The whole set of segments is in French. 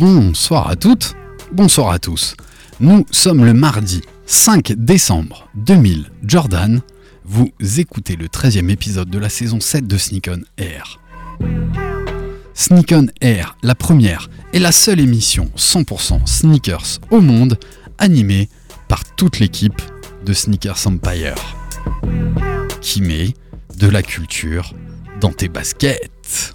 Bonsoir à toutes, bonsoir à tous. Nous sommes le mardi 5 décembre 2000, Jordan. Vous écoutez le 13e épisode de la saison 7 de Sneak on Air. Sneak on Air, la première et la seule émission 100% sneakers au monde, animée par toute l'équipe de Sneakers Empire, qui met de la culture dans tes baskets.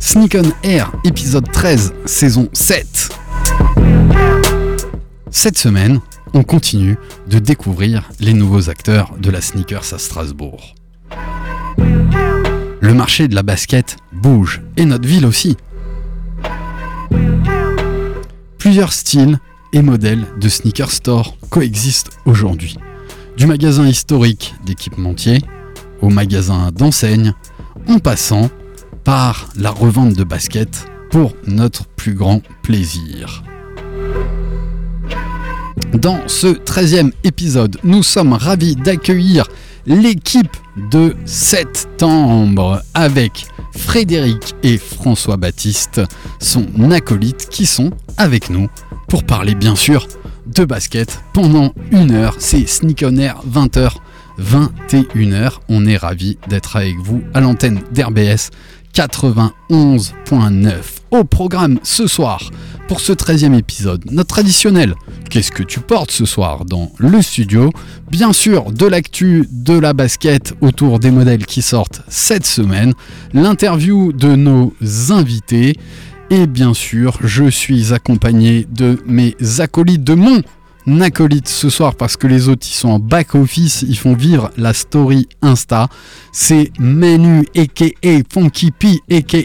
Sneak on Air, épisode 13, saison 7. Cette semaine, on continue de découvrir les nouveaux acteurs de la sneakers à Strasbourg. Le marché de la basket bouge, et notre ville aussi. Plusieurs styles et modèles de sneaker store coexistent aujourd'hui. Du magasin historique d'équipementier au magasin d'enseigne, en passant par la revente de baskets pour notre plus grand plaisir. Dans ce 13e épisode, nous sommes ravis d'accueillir l'équipe de septembre avec Frédéric et François Baptiste, son acolyte, qui sont avec nous pour parler bien sûr de basket pendant une heure. C'est Sneak on Air 20h, 21h. On est ravis d'être avec vous à l'antenne d'RBS 91.9. Au programme ce soir, pour ce 13e épisode, notre traditionnel Qu'est-ce que tu portes ce soir dans le studio? Bien sûr, de l'actu de la basket autour des modèles qui sortent cette semaine, l'interview de nos invités. Et bien sûr, je suis accompagné de mes acolytes de mon acolyte ce soir parce que les autres ils sont en back office, ils font vivre la story Insta. C'est Manu aka Funky P aka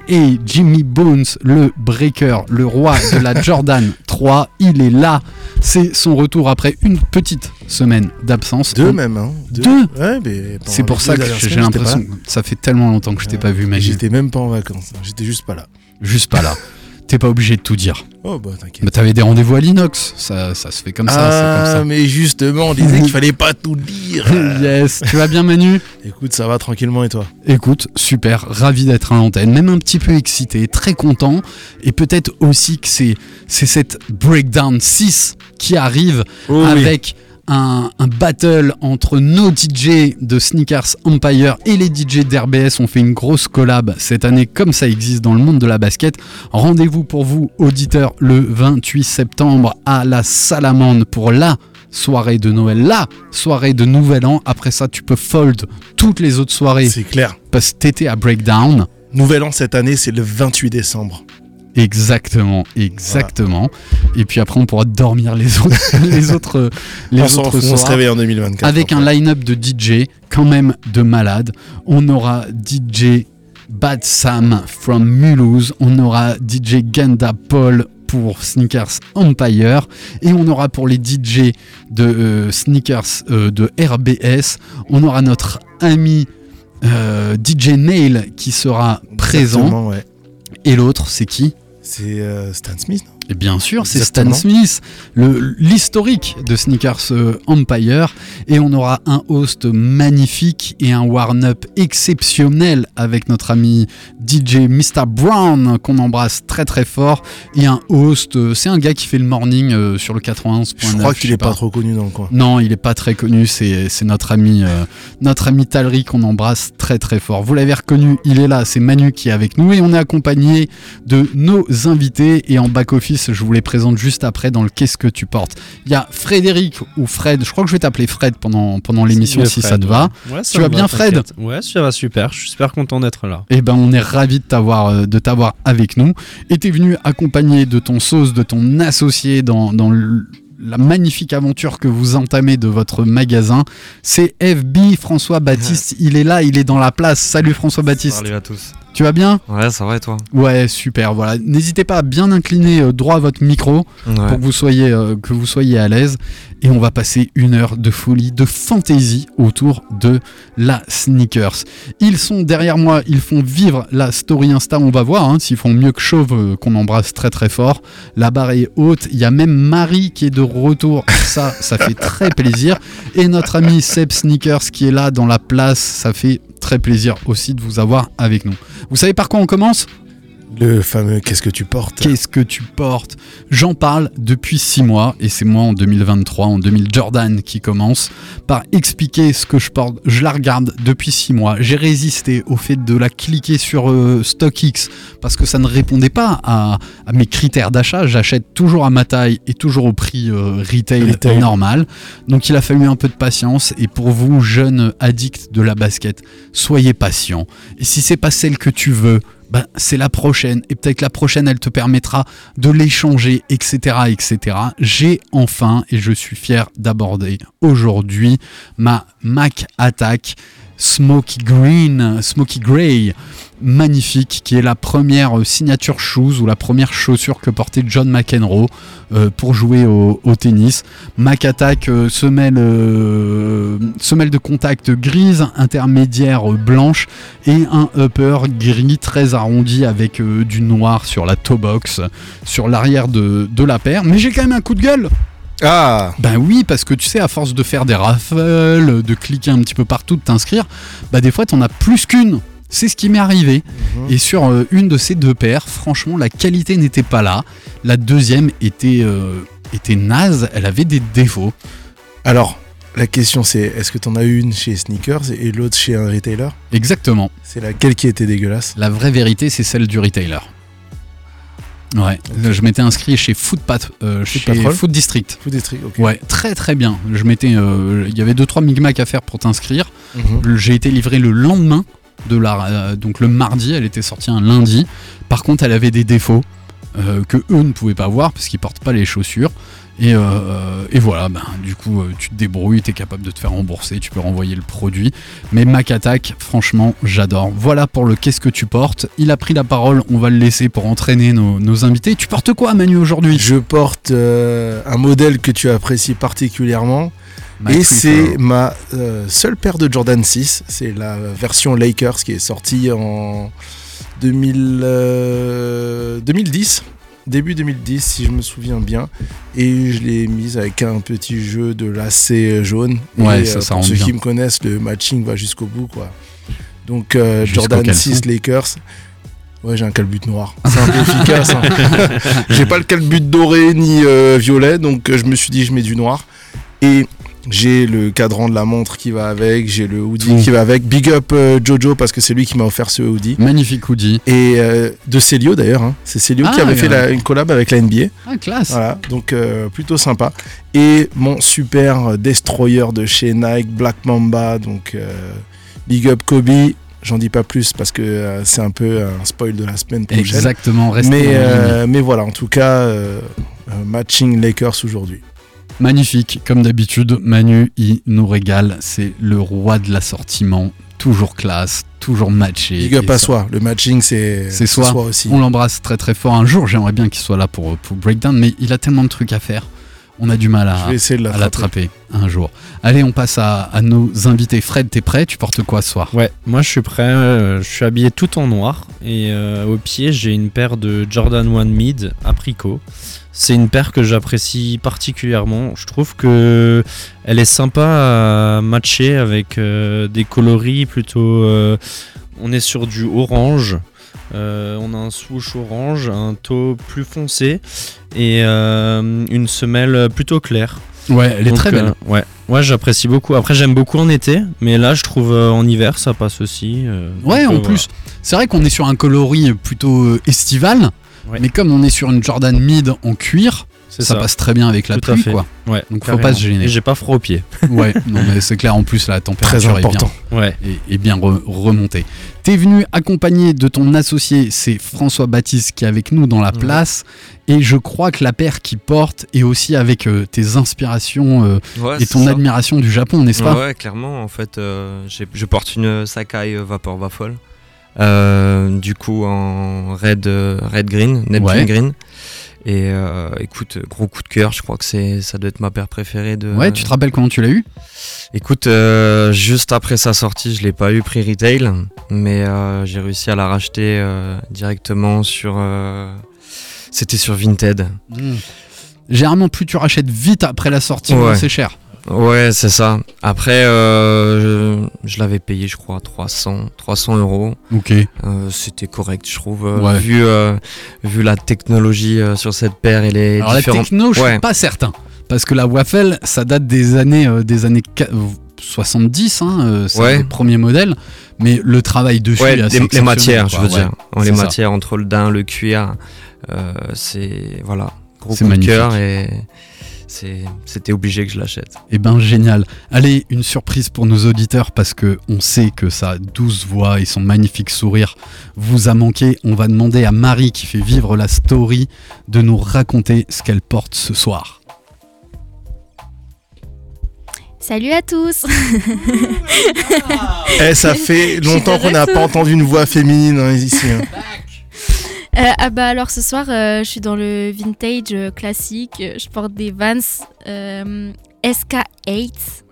Jimmy Bones, le breaker, le roi de la Jordan 3. Il est là. C'est son retour après une petite semaine d'absence. Deux même, hein. Deux Ouais, mais. pendant C'est pour ça deux que j'ai l'impression ça fait tellement longtemps que je t'ai là. pas vu, Manu. J'étais même pas en vacances. hein. J'étais juste pas là. Juste pas là. T'es pas obligé de tout dire. Oh bah t'inquiète. Mais t'avais des rendez-vous à l'inox. Ça, ça se fait comme ça. ah, mais justement, on disait qu'il fallait pas tout dire. yes. Tu vas bien, Manu? Écoute, ça va tranquillement et toi? Écoute, super, ravi d'être à l'antenne, même un petit peu excité, très content, et peut-être aussi que c'est c'est cette Breakdown 6 qui arrive Oh oui. Un battle entre nos DJ de Sneakers Empire et les DJ d'RBS. On fait une grosse collab cette année, comme ça existe dans le monde de la basket. Rendez-vous pour vous, auditeurs, le 28 septembre à la Salamande pour la soirée de Noël, la soirée de Nouvel An. Après ça, tu peux fold toutes les autres soirées C'est clair. parce que t'étais à Breakdown. Nouvel an cette année, c'est le 28 décembre. Exactement, exactement. Et puis après, on pourra dormir les autres, les autres, les on autres se réveille en 2024. Avec un line-up de DJ quand même de malade. On aura DJ Bad Sam from Mulhouse. On aura DJ Ganda Paul pour Sneakers Empire. Et on aura pour les DJ de euh, Sneakers euh, de RBS, on aura notre ami euh, DJ Nail qui sera présent. Ouais. Et l'autre, c'est qui? C'est euh, Stan Smith, Et bien sûr, c'est Stan. Smith, l'historique de Sneakers euh, Empire. Et on aura un host magnifique et un warm-up exceptionnel avec notre ami DJ Mr. Brown, qu'on embrasse très très fort. Et un host, euh, c'est un gars qui fait le morning euh, sur le 91.9. Je crois qu'il sais est pas trop connu dans le coin. non, il est pas très connu, c'est notre ami euh, notre ami Talry qu'on embrasse très très fort. Vous l'avez reconnu, il est là, c'est Manu qui est avec nous et on est accompagné de nos invités et en back je vous les présente juste après dans le Qu'est-ce que tu portes. Il y a Frédéric ou Fred, je crois que je vais t'appeler Fred pendant, pendant l'émission si ça te va. Ouais, ça Tu vas bien, Fred. Ouais, ça va super. Je suis super content d'être là. Eh ben, on est ravi de t'avoir, euh, de t'avoir avec nous. Et t'es venu accompagné de ton sauce, de ton associé dans, dans le- la magnifique aventure que vous entamez de votre magasin. C'est FB François Baptiste. Il est là, il est dans la place. Salut François Baptiste. Salut à tous. Tu vas bien Ouais, ça va et toi Ouais, super. Voilà. N'hésitez pas à bien incliner euh, droit votre micro Ouais. pour que vous soyez euh, que vous soyez à l'aise et on va passer une heure de folie de fantaisie autour de la sneakers ils sont derrière moi ils font vivre la story insta on va voir hein, s'ils font mieux que Chauve euh, qu'on embrasse très très fort la barre est haute il y a même Marie qui est de retour ça ça fait très plaisir et notre ami Seb Sneakers qui est là dans la place ça fait très plaisir aussi de vous avoir avec nous. Vous savez par quoi on commence? Le fameux Qu'est-ce que tu portes? Qu'est-ce que tu portes? J'en parle depuis 6 mois et c'est moi en 2023, en 2000 Jordan qui commence par expliquer ce que je porte. Je la regarde depuis 6 mois. J'ai résisté au fait de la cliquer sur euh, StockX parce que ça ne répondait pas à, à mes critères d'achat. J'achète toujours à ma taille et toujours au prix euh, retail, Retail. normal. Donc il a fallu un peu de patience et pour vous, jeunes addicts de la basket, soyez patients. Et si c'est pas celle que tu veux, ben, c'est la prochaine. Et peut-être la prochaine elle te permettra de l'échanger etc etc j'ai enfin et je suis fier d'aborder aujourd'hui ma Mac Attack Smoky Green Smoky Grey magnifique qui est la première euh, signature shoes ou la première chaussure que portait John McEnroe euh, pour jouer au, tennis Mac Attack euh, semelle, de contact grise intermédiaire blanche et un upper gris très arrondi avec du noir sur la toe box, sur l'arrière de la paire. Mais j'ai quand même un coup de gueule. Ah Ben oui, parce que tu sais, à force de faire des raffles, de cliquer un petit peu partout, de t'inscrire, bah des fois t'en as plus qu'une. C'est ce qui m'est arrivé. Et sur euh, une de ces deux paires, franchement, la qualité n'était pas là. La deuxième était, euh, était naze, elle avait des défauts. Alors, la question c'est est-ce que t'en as une chez Sneakers et l'autre chez un retailer? Exactement. C'est laquelle qui était dégueulasse? La vraie vérité, c'est celle du retailer. Ouais, je m'étais inscrit chez Food, Pat- euh, chez Patrol Food District. Food District, ok. Ouais, très très bien. Je m'étais, euh, il y avait deux trois micmacs à faire pour t'inscrire. Mhm. J'ai été livré le lendemain de la, euh, donc le mardi. Elle était sortie un lundi. Par contre, elle avait des défauts euh, que eux ne pouvaient pas voir parce qu'ils portent pas les chaussures. Et, euh, et voilà, ben, du coup, euh, tu te débrouilles, tu es capable de te faire rembourser, tu peux renvoyer le produit. Mais Mac Attack, franchement, j'adore. Voilà pour le qu'est-ce que tu portes. Il a pris la parole, on va le laisser pour entraîner nos, nos invités. Tu portes quoi, Manu, aujourd'hui? Je porte euh, un modèle que tu apprécies particulièrement. My et c'est ma euh, seule paire de Jordan 6. C'est la version Lakers qui est sortie en 2000, euh, 2010. Début 2010, si je me souviens bien. Et je l'ai mise avec un petit jeu de lacet jaune. Ouais, Et, ça, euh, ça Pour ceux bien. qui me connaissent, le matching va jusqu'au bout. quoi. Donc euh, Jordan caleçon. 6 Lakers. Ouais, j'ai un calbut noir. C'est un peu efficace. hein. j'ai pas le calbut doré ni euh, violet, donc je me suis dit je mets du noir. Et j'ai le cadran de la montre qui va avec, j'ai le hoodie Tout. qui va avec. Big up euh, Jojo parce que c'est lui qui m'a offert ce hoodie. Magnifique hoodie. Et euh, de Célio d'ailleurs, hein. c'est Célio qui Ah, avait fait la- une collab avec la NBA. Ah, classe. Voilà, donc euh, plutôt sympa. Et mon super destroyer de chez Nike, Black Mamba, donc Big up Kobe. J'en dis pas plus parce que euh, c'est un peu un spoil de la semaine prochaine. Exactement, restez Mais, euh, mais voilà, en tout cas, euh, matching Lakers aujourd'hui. Magnifique, comme d'habitude, Manu, il nous régale. C'est le roi de l'assortiment, toujours classe, toujours matché. Big up à soi. Le matching, c'est C'est soi. aussi. On l'embrasse très très fort. Un jour, j'aimerais bien qu'il soit là pour, pour Breakdown, mais il a tellement de trucs à faire. On a du mal à, l'attraper. un jour. Allez, on passe à, à nos invités. Fred, t'es prêt? Tu portes quoi ce soir? Ouais, moi je suis prêt. euh, je suis habillé tout en noir et euh, au pied j'ai une paire de Jordan 1 Mid apricot. C'est une paire que j'apprécie particulièrement. Je trouve que elle est sympa à matcher avec euh, des coloris plutôt. euh, on est sur du orange. Euh, on a un swoosh orange, un taux plus foncé et euh, une semelle plutôt claire. Ouais, elle est Donc, très belle. euh, ouais, ouais j'apprécie beaucoup. Après, j'aime beaucoup en été, mais là, je trouve euh, en hiver, ça passe aussi. euh, Ouais, en plus, c'est vrai qu'on est sur un coloris plutôt estival. Ouais. Mais comme on est sur une Jordan Mid en cuir, ça, ça. passe très bien avec la Tout à pluie, fait. quoi. Ouais, Donc faut carrément. pas se gêner. Et j'ai pas froid aux pieds. Ouais, non mais c'est clair. En plus, la température Très est bien. important. Ouais. et, et bien re- remonté. T'es venu accompagné de ton associé, c'est François Baptiste qui est avec nous dans la Ouais. place. Et je crois que la paire qu'il porte est aussi avec euh, tes inspirations euh, Ouais, et ton ça. admiration du Japon, n'est-ce pas? Ouais, clairement. En fait, euh, je porte une Sakai Vapor Waffle. Euh, du coup, en red, red green, Neptune Ouais. green. Et euh, écoute, gros coup de cœur. Je crois que c'est, ça doit être ma paire préférée de. Ouais, tu te rappelles comment tu l'as eu? Écoute, euh, juste après sa sortie, je l'ai pas eu prix retail, mais euh, j'ai réussi à la racheter directement sur. C'était sur Vinted. Généralement, plus tu rachètes vite après la sortie, Ouais. c'est cher. Ouais, c'est ça. Après, euh, je, je l'avais payé, je crois, 300, 300 euros. Ok. Euh, C'était correct, je trouve. euh, Ouais. vu, vu la technologie sur cette paire et les Alors la différents. techno, je Ouais. suis pas certain. Parce que la waffle, ça date des années, des années qua- euh, 70, hein, c'est Ouais. le premier modèle. Mais le travail dessus les, les matières, je veux dire. les c'est ça. matières entre le daim, le cuir, c'est voilà, gros coup de cœur et c'était obligé que je l'achète. Eh ben génial. Allez, une surprise pour nos auditeurs parce que on sait que sa douce voix et son magnifique sourire vous a manqué. On va demander à Marie qui fait vivre la story de nous raconter ce qu'elle porte ce soir. Salut à tous Eh, ça fait longtemps qu'on n'a pas entendu une voix féminine hein, ici. hein. Euh, Ah bah alors ce soir euh, je suis dans le vintage euh, classique, je porte des Vans euh, SK8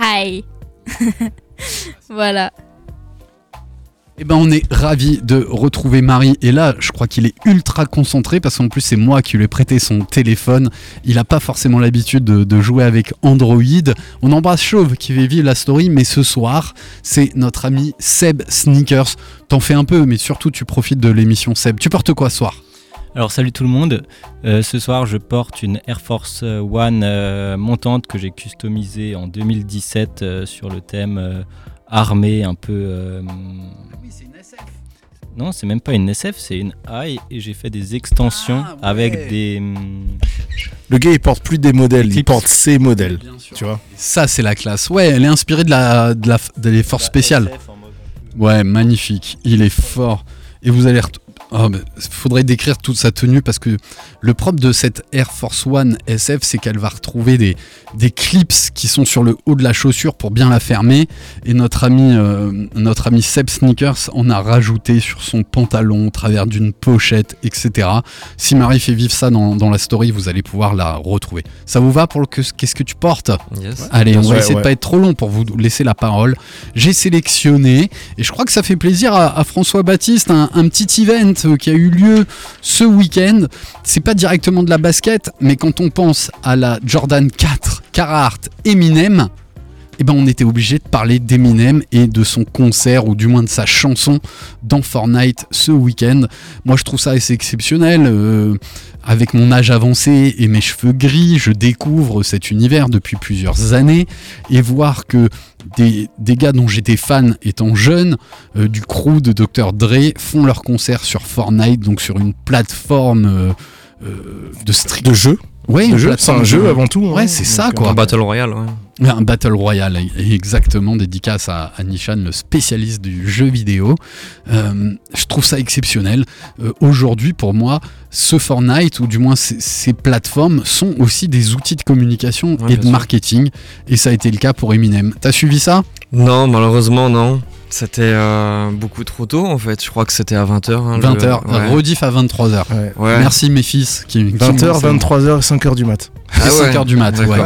High. voilà. Eh ben on est ravis de retrouver Marie et là je crois qu'il est ultra concentré parce qu'en plus c'est moi qui lui ai prêté son téléphone. Il n'a pas forcément l'habitude de, jouer avec Android. On embrasse Chauve qui fait vivre la story mais ce soir c'est notre ami Seb Sneakers. T'en fais un peu mais surtout tu profites de l'émission Seb. Tu portes quoi ce soir? Alors salut tout le monde, Euh, ce soir je porte une Air Force One euh, montante que j'ai customisée en 2017 euh, sur le thème armée un peu... euh, Non c'est même pas une SF, c'est une high et j'ai fait des extensions Ah, ouais. avec des... Le gars, il porte plus des modèles, il porte ses modèles. Tu vois Ça c'est la classe. Ouais elle est inspirée de la, de la, des forces spéciales. Ouais, magnifique. Il est fort. Et vous allez. Oh, mais faudrait décrire toute sa tenue parce que le propre de cette Air Force One SF, c'est qu'elle va retrouver des, des clips qui sont sur le haut de la chaussure pour bien la fermer. Et notre ami, euh, notre ami Seb Sneakers en a rajouté sur son pantalon, au travers d'une pochette, etc. Si Marie fait vivre ça dans, dans la story, vous allez pouvoir la retrouver. Ça vous va pour le que- qu'est-ce que tu portes? Yes. Allez, on va Ouais, essayer de pas être trop long pour vous laisser la parole. J'ai sélectionné, et je crois que ça fait plaisir à, à François Baptiste, un, un petit event euh, qui a eu lieu ce week-end. C'est pas directement de la basket, mais quand on pense à la Jordan 4 Carhartt Eminem, eh ben on était obligé de parler d'Eminem et de son concert, ou du moins de sa chanson dans Fortnite ce week-end. Moi je trouve ça assez exceptionnel. euh, avec mon âge avancé et mes cheveux gris, je découvre cet univers depuis plusieurs années et voir que des, gars dont j'étais fan étant jeune, euh, du crew de Dr. Dre, font leur concert sur Fortnite, donc sur une plateforme euh, euh, de stream. De jeu Une jeu, c'est un jeu avant tout, hein. Ouais, c'est ça quoi. Un Battle Royale, ouais. Un Battle Royale, exactement, dédicace à, à Nishan, le spécialiste du jeu vidéo. Euh, je trouve ça exceptionnel. Euh, Aujourd'hui, pour moi, ce Fortnite, ou du moins ces, ces plateformes, sont aussi des outils de communication Ouais, et de sûr. marketing. Et ça a été le cas pour Eminem. T'as suivi ça? Non, malheureusement, non. C'était euh, beaucoup trop tôt en fait. Je crois que c'était à 20h. hein, 20h, le- ouais. rediff à 23h. Ouais. Ouais. Merci mes fils. Qui, qui 20h, m'ont- 23h, 5h du mat. Ah ouais. 5h du mat, ouais.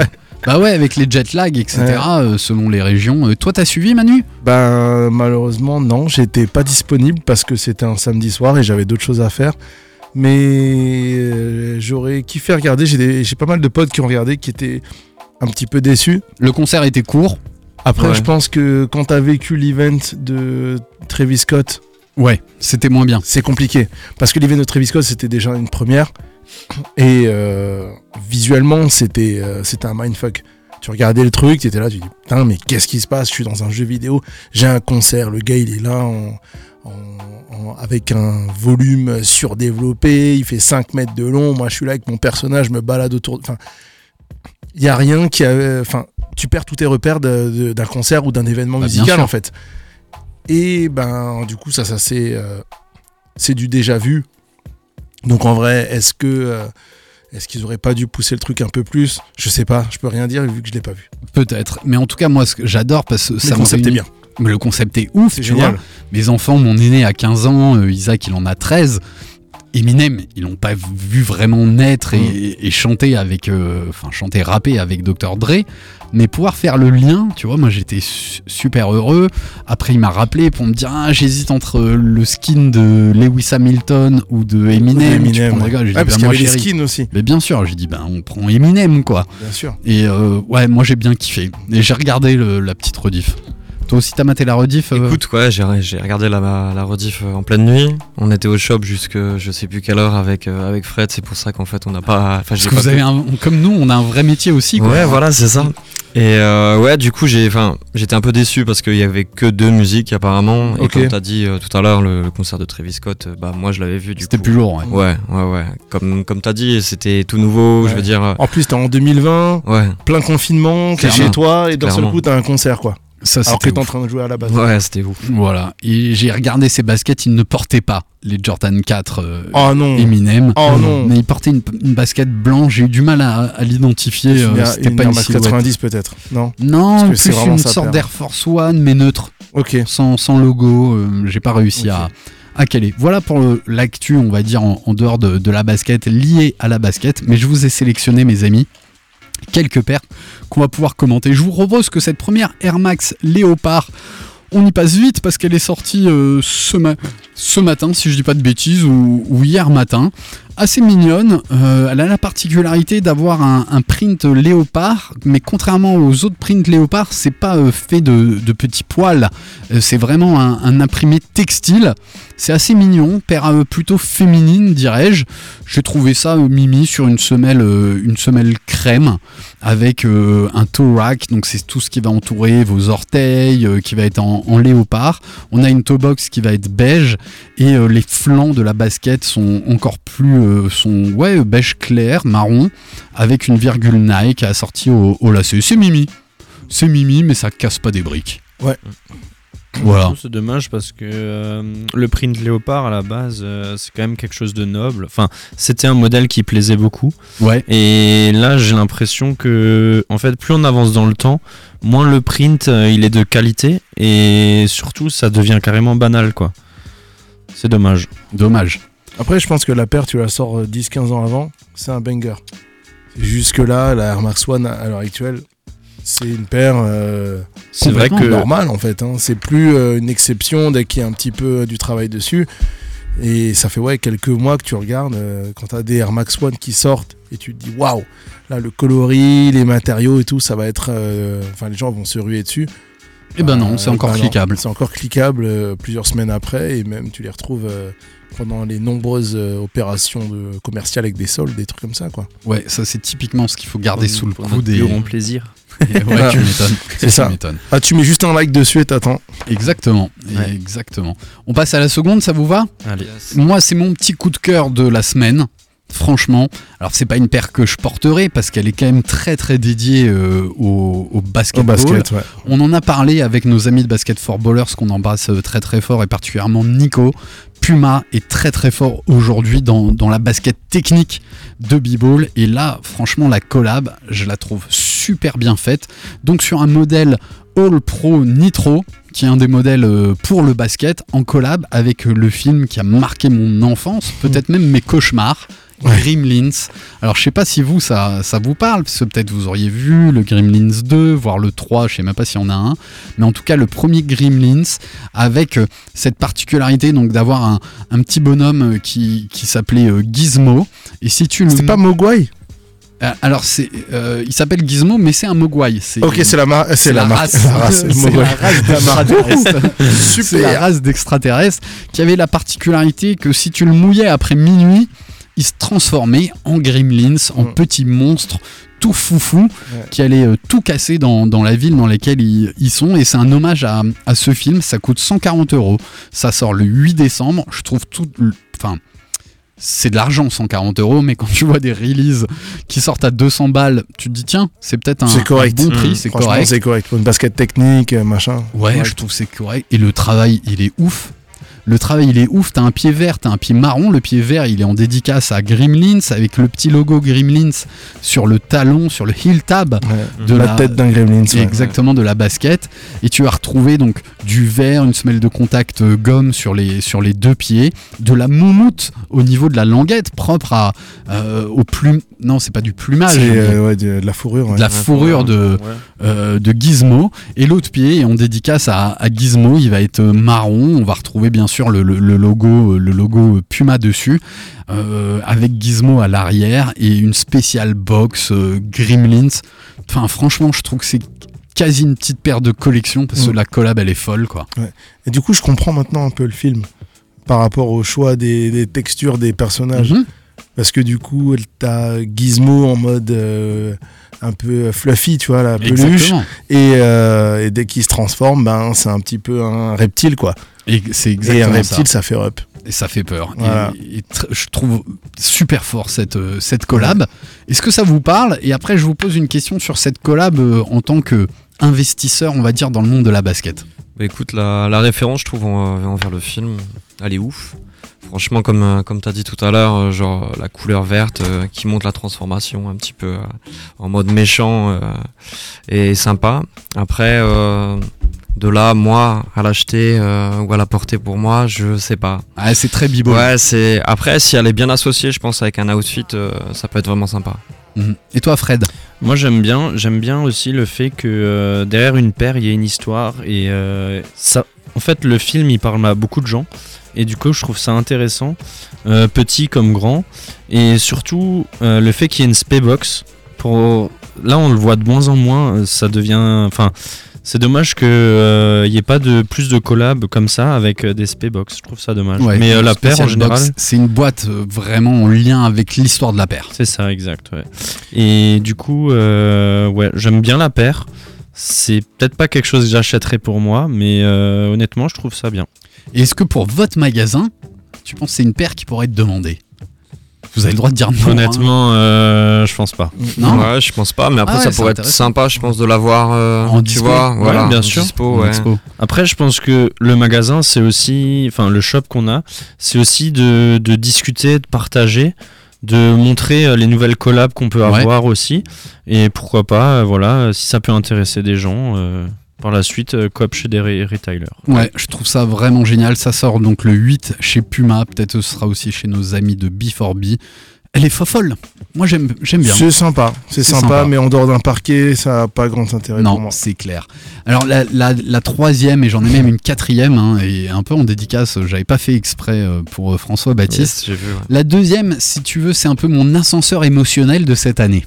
Bah ouais, avec les jet lag, etc., Ouais. euh, selon les régions. Euh, toi, t'as suivi, Manu? Ben malheureusement non, j'étais pas disponible parce que c'était un samedi soir et j'avais d'autres choses à faire. Mais euh, j'aurais kiffé regarder, j'ai pas mal de potes qui ont regardé qui étaient un petit peu déçus. Le concert était court. Après Ouais. je pense que quand t'as vécu l'event de Travis Scott, Ouais, c'était moins bien. c'est compliqué. Parce que l'event de Travis Scott c'était déjà une première. Et euh, visuellement c'était euh, c'était un mindfuck. Tu regardais le truc, tu étais là, tu dis putain mais qu'est-ce qui se passe? Je suis dans un jeu vidéo, j'ai un concert, le gars il est là en, en- en- avec un volume surdéveloppé, il fait 5 mètres de long, moi je suis là avec mon personnage, je me balade autour, enfin, il y a rien qui a, enfin, tu perds tous tes repères d'un concert ou d'un événement Bah, musical en fait. Et ben, du coup, ça, ça c'est, euh, c'est du déjà vu. Donc en vrai, est-ce que, euh, est-ce qu'ils auraient pas dû pousser le truc un peu plus? Je sais pas, je peux rien dire vu que je l'ai pas vu. Peut-être. Mais en tout cas, moi, ce que j'adore parce que Mais ça le concept est bien. Mais le concept est ouf, C'est tu génial. vois. Mes enfants, mon aîné a 15 ans, euh, Isaac, il en a 13. Eminem, ils l'ont pas vu vraiment naître et, Mm. et chanter avec, euh, enfin chanter, rapper avec Dr Dre, mais pouvoir faire le lien, tu vois, moi j'étais su- super heureux. Après, il m'a rappelé pour me dire, ah, j'hésite entre le skin de Lewis Hamilton ou de Eminem. tu Eminem, prendrais ouais. quoi J'ai dit, Ouais, parce qu'il y moi, avait les chérie. skins aussi. Mais bien sûr, j'ai dit, ben on prend Eminem, quoi. Bien sûr. Et euh, ouais, moi j'ai bien kiffé. Et j'ai regardé le- la petite rediff. Toi aussi, t'as maté la rediff euh Écoute, ouais, j'ai regardé la, la rediff euh, en pleine nuit. On était au shop jusque je sais plus quelle heure avec, euh, avec Fred. C'est pour ça qu'en fait on n'a pas. Parce que pas vous avez un, comme nous, on a un vrai métier aussi. Quoi. Ouais, voilà, c'est ça. Et euh, ouais, du coup, j'ai, enfin, j'étais un peu déçu parce qu'il y avait que deux musiques apparemment. Et Ok. comme t'as dit euh, tout à l'heure, le, le concert de Travis Scott, euh, bah moi je l'avais vu. Du C'était plus lourd. Ouais. Ouais, ouais, ouais. Comme, comme t'as dit, c'était tout nouveau. Je veux dire. euh, En plus, t'es en 2020, Ouais, plein confinement, t'es chez toi et d'un seul coup t'as un concert quoi. Ça, Alors que c'était t'es en train de jouer à la base. ouais, c'était ouf. Voilà. Et j'ai regardé ses baskets, il ne portait pas les Jordan 4 euh, Oh non. Eminem. Oh non. Mais il portait une, une basket blanche. J'ai eu du mal à, à l'identifier. Euh, C'était pas une Max silhouette. 90 peut-être. Non. Non, plus une sorte d'Air Force One, mais neutre. Ok. sans, sans logo. euh, J'ai pas réussi à, à caler. Voilà pour l'actu, on va dire, en, en dehors de, de la basket, liée à la basket. Mais je vous ai sélectionné, mes amis, quelques paires qu'on va pouvoir commenter. Je vous propose que cette première Air Max Léopard, on y passe vite parce qu'elle est sortie euh, ce, ma- ce matin, si je dis pas de bêtises, ou hier matin. Assez mignonne. Euh, elle a la particularité d'avoir un, print léopard, mais contrairement aux autres prints léopard, c'est pas euh, fait de, petits poils. Euh, c'est vraiment un, imprimé textile. C'est assez mignon, paire plutôt féminine, dirais-je. J'ai trouvé ça mimi sur une semelle, une semelle crème avec un toe rack. Donc c'est tout ce qui va entourer vos orteils, qui va être en, en léopard. On a une toe box qui va être beige et les flancs de la basket sont encore plus, euh, sont ouais beige clair, marron, avec une virgule Nike assortie au, au lacet. C'est mimi, c'est mimi, mais ça casse pas des briques. Ouais. Voilà. C'est dommage parce que euh, le print léopard à la base, euh, c'est quand même quelque chose de noble. Enfin, c'était un modèle qui plaisait beaucoup. Ouais. Et là, j'ai l'impression que, en fait, plus on avance dans le temps, moins le print euh, il est de qualité et surtout ça devient carrément banal, quoi. C'est dommage. Dommage. Après, je pense que la paire, tu la sors euh, 10-15 ans avant, c'est un banger. Jusque-là, la Air Max One à l'heure actuelle, c'est une paire euh, C'est vrai que normale en fait. hein. C'est plus euh, une exception dès qu'il y a un petit peu euh, du travail dessus. Et ça fait ouais quelques mois que tu regardes euh, quand tu as des Air Max One qui sortent et tu te dis waouh, là le coloris, les matériaux et tout, ça va être. euh, Enfin, les gens vont se ruer dessus. Eh ben non, Euh, c'est encore non, cliquable. C'est encore cliquable euh, plusieurs semaines après et même tu les retrouves euh, pendant les nombreuses euh, opérations de, commerciales avec des soldes, des trucs comme ça quoi. Ouais, ça c'est typiquement ce qu'il faut garder sous le coude. notre Et... plus grand plaisir. ouais, tu m'étonnes. C'est Tu ça. m'étonnes. Ah, tu mets juste un like dessus et t'attends. Exactement. Ouais. Exactement. On passe à la seconde, ça vous va? Allez. Moi, c'est mon petit coup de cœur de la semaine. Franchement, alors c'est pas une paire que je porterai parce qu'elle est quand même très très dédiée euh, au, au Au basketball. basket, ouais. On en a parlé avec nos amis de Basket for Ballers qu'on embrasse très très fort et particulièrement Nico. Puma est très très fort aujourd'hui dans, dans la basket technique de B-Ball et là franchement la collab je la trouve super bien faite. Donc sur un modèle All Pro Nitro qui est un des modèles euh, pour le basket en collab avec le film qui a marqué mon enfance, peut-être même mes cauchemars. Ouais. Gremlins. Alors je sais pas si vous ça, ça vous parle, parce que peut-être vous auriez vu le Gremlins 2, voire le 3, je sais même pas s'il y en a un, mais en tout cas le premier Gremlins avec euh, cette particularité donc d'avoir un, un petit bonhomme euh, qui, qui s'appelait euh, Gizmo. Et si tu le C'était pas Mogwai? Alors c'est, euh, il s'appelle Gizmo, mais c'est un Mogwai. C'est Ok, c'est la, mar- c'est la, race, race, c'est la race d'extraterrestres qui avait la particularité que si tu le mouillais après minuit, il se transformait en gremlins, en Mm. petits monstres tout foufou qui allait euh, tout casser dans, dans la ville dans laquelle ils, ils sont. Et c'est un hommage à, à ce film. Ça coûte 140 euros. Ça sort le 8 décembre. Je trouve tout. Enfin. C'est de l'argent, 140 euros, mais quand tu vois des releases qui sortent à 200 balles, tu te dis tiens, c'est peut-être un, bon prix, Mmh. c'est correct. C'est correct. Pour une basket technique, euh, machin. Ouais, Correct. je trouve que c'est correct. Et le travail, il est ouf. Le travail, il est ouf. T'as un pied vert, t'as un pied marron. Le pied vert, il est en dédicace à Gremlins avec le petit logo Gremlins sur le talon, sur le heel tab Ouais. de la, la, tête d'un gremlin. ouais. exactement de la basket. Et tu as retrouvé donc du vert, une semelle de contact euh, gomme sur les sur les deux pieds, de la moumoute au niveau de la languette propre à euh, au plume. Non, c'est pas du plumage. C'est euh, ouais, de, de la fourrure. ouais. de la fourrure de, euh, de Gizmo et l'autre pied on dédicace à, à Gizmo il va être marron on va retrouver bien sûr le, le- le logo le logo Puma dessus euh, avec Gizmo à l'arrière et une spéciale box euh, Gremlins enfin franchement je trouve que c'est quasi une petite paire de collection parce que la collab elle est folle quoi Et du coup, je comprends maintenant un peu le film par rapport au choix des, des textures des personnages. Mhm. Parce que du coup, t'as Gizmo en mode euh, un peu fluffy, tu vois, la peluche. Et, euh, et dès qu'il se transforme, ben, c'est un petit peu un reptile, quoi. et c'est Et un reptile, ça ça, fait up. et ça fait peur. Voilà. Et, et tr- je trouve super fort cette, euh, cette collab. Est-ce que ça vous parle? Et après, je vous pose une question sur cette collab euh, en tant que investisseur, on va dire, dans le monde de la basket. Bah écoute, la, la référence, je trouve, en- envers le film, elle est ouf. Franchement, comme, euh, comme tu as dit tout à l'heure, euh, genre la couleur verte euh, qui montre la transformation un petit peu euh, en mode méchant euh, et sympa. Après, euh, de là, moi, à l'acheter euh, ou à la porter pour moi, je sais pas. Ah, c'est très bibo. Ouais, c'est. Après, si elle est bien associée, je pense, avec un outfit, euh, ça peut être vraiment sympa. Mhm. Et toi, Fred? Moi j'aime bien, j'aime bien aussi le fait que euh, derrière une paire il y a une histoire et euh, ça, en fait le film il parle à beaucoup de gens et du coup je trouve ça intéressant, euh, petit comme grand et surtout le fait qu'il y ait une spaybox pour là on le voit de moins en moins, ça devient, enfin c'est dommage qu'il n'y ait pas de plus de collabs comme ça avec euh, des spaybox, je trouve ça dommage. Ouais, Mais euh, la paire en général. C'est une boîte euh, vraiment en lien avec l'histoire de la paire. C'est ça, exact. ouais. Et du coup, euh, ouais, j'aime bien la paire. C'est peut-être pas quelque chose que j'achèterais pour moi, mais euh, honnêtement, je trouve ça bien. Et est-ce que pour votre magasin, tu penses que c'est une paire qui pourrait être demandée? Vous avez le droit de dire non. hein. honnêtement, euh, je pense pas. Non Ouais, je pense pas, mais après, Ah ouais, ça pourrait être sympa, je pense, de l'avoir. euh, En tu dispo. vois, Ouais, voilà, bien en sûr. dispo, ouais. Après, je pense que le magasin, c'est aussi, enfin, le shop qu'on a, c'est aussi de, de discuter, de partager, de montrer euh, les nouvelles collabs qu'on peut Ouais. avoir aussi. Et pourquoi pas, voilà, si ça peut intéresser des gens, euh, par la suite, euh, coop chez des re- retailers. Ouais, je trouve ça vraiment génial. Ça sort donc le 8 chez Puma. Peut-être ce sera aussi chez nos amis de B4B. Elle est folle. Moi, j'aime j'aime bien. C'est sympa, c'est sympa, sympa. mais en dehors d'un parquet, ça n'a pas grand intérêt pour Non, moi. c'est clair. Alors la, la- la troisième, et j'en ai même une quatrième, hein, et un peu en dédicace, j'avais pas fait exprès euh, pour euh, François Baptiste. Yes, j'ai vu, ouais. La deuxième, si tu veux, c'est un peu mon ascenseur émotionnel de cette année.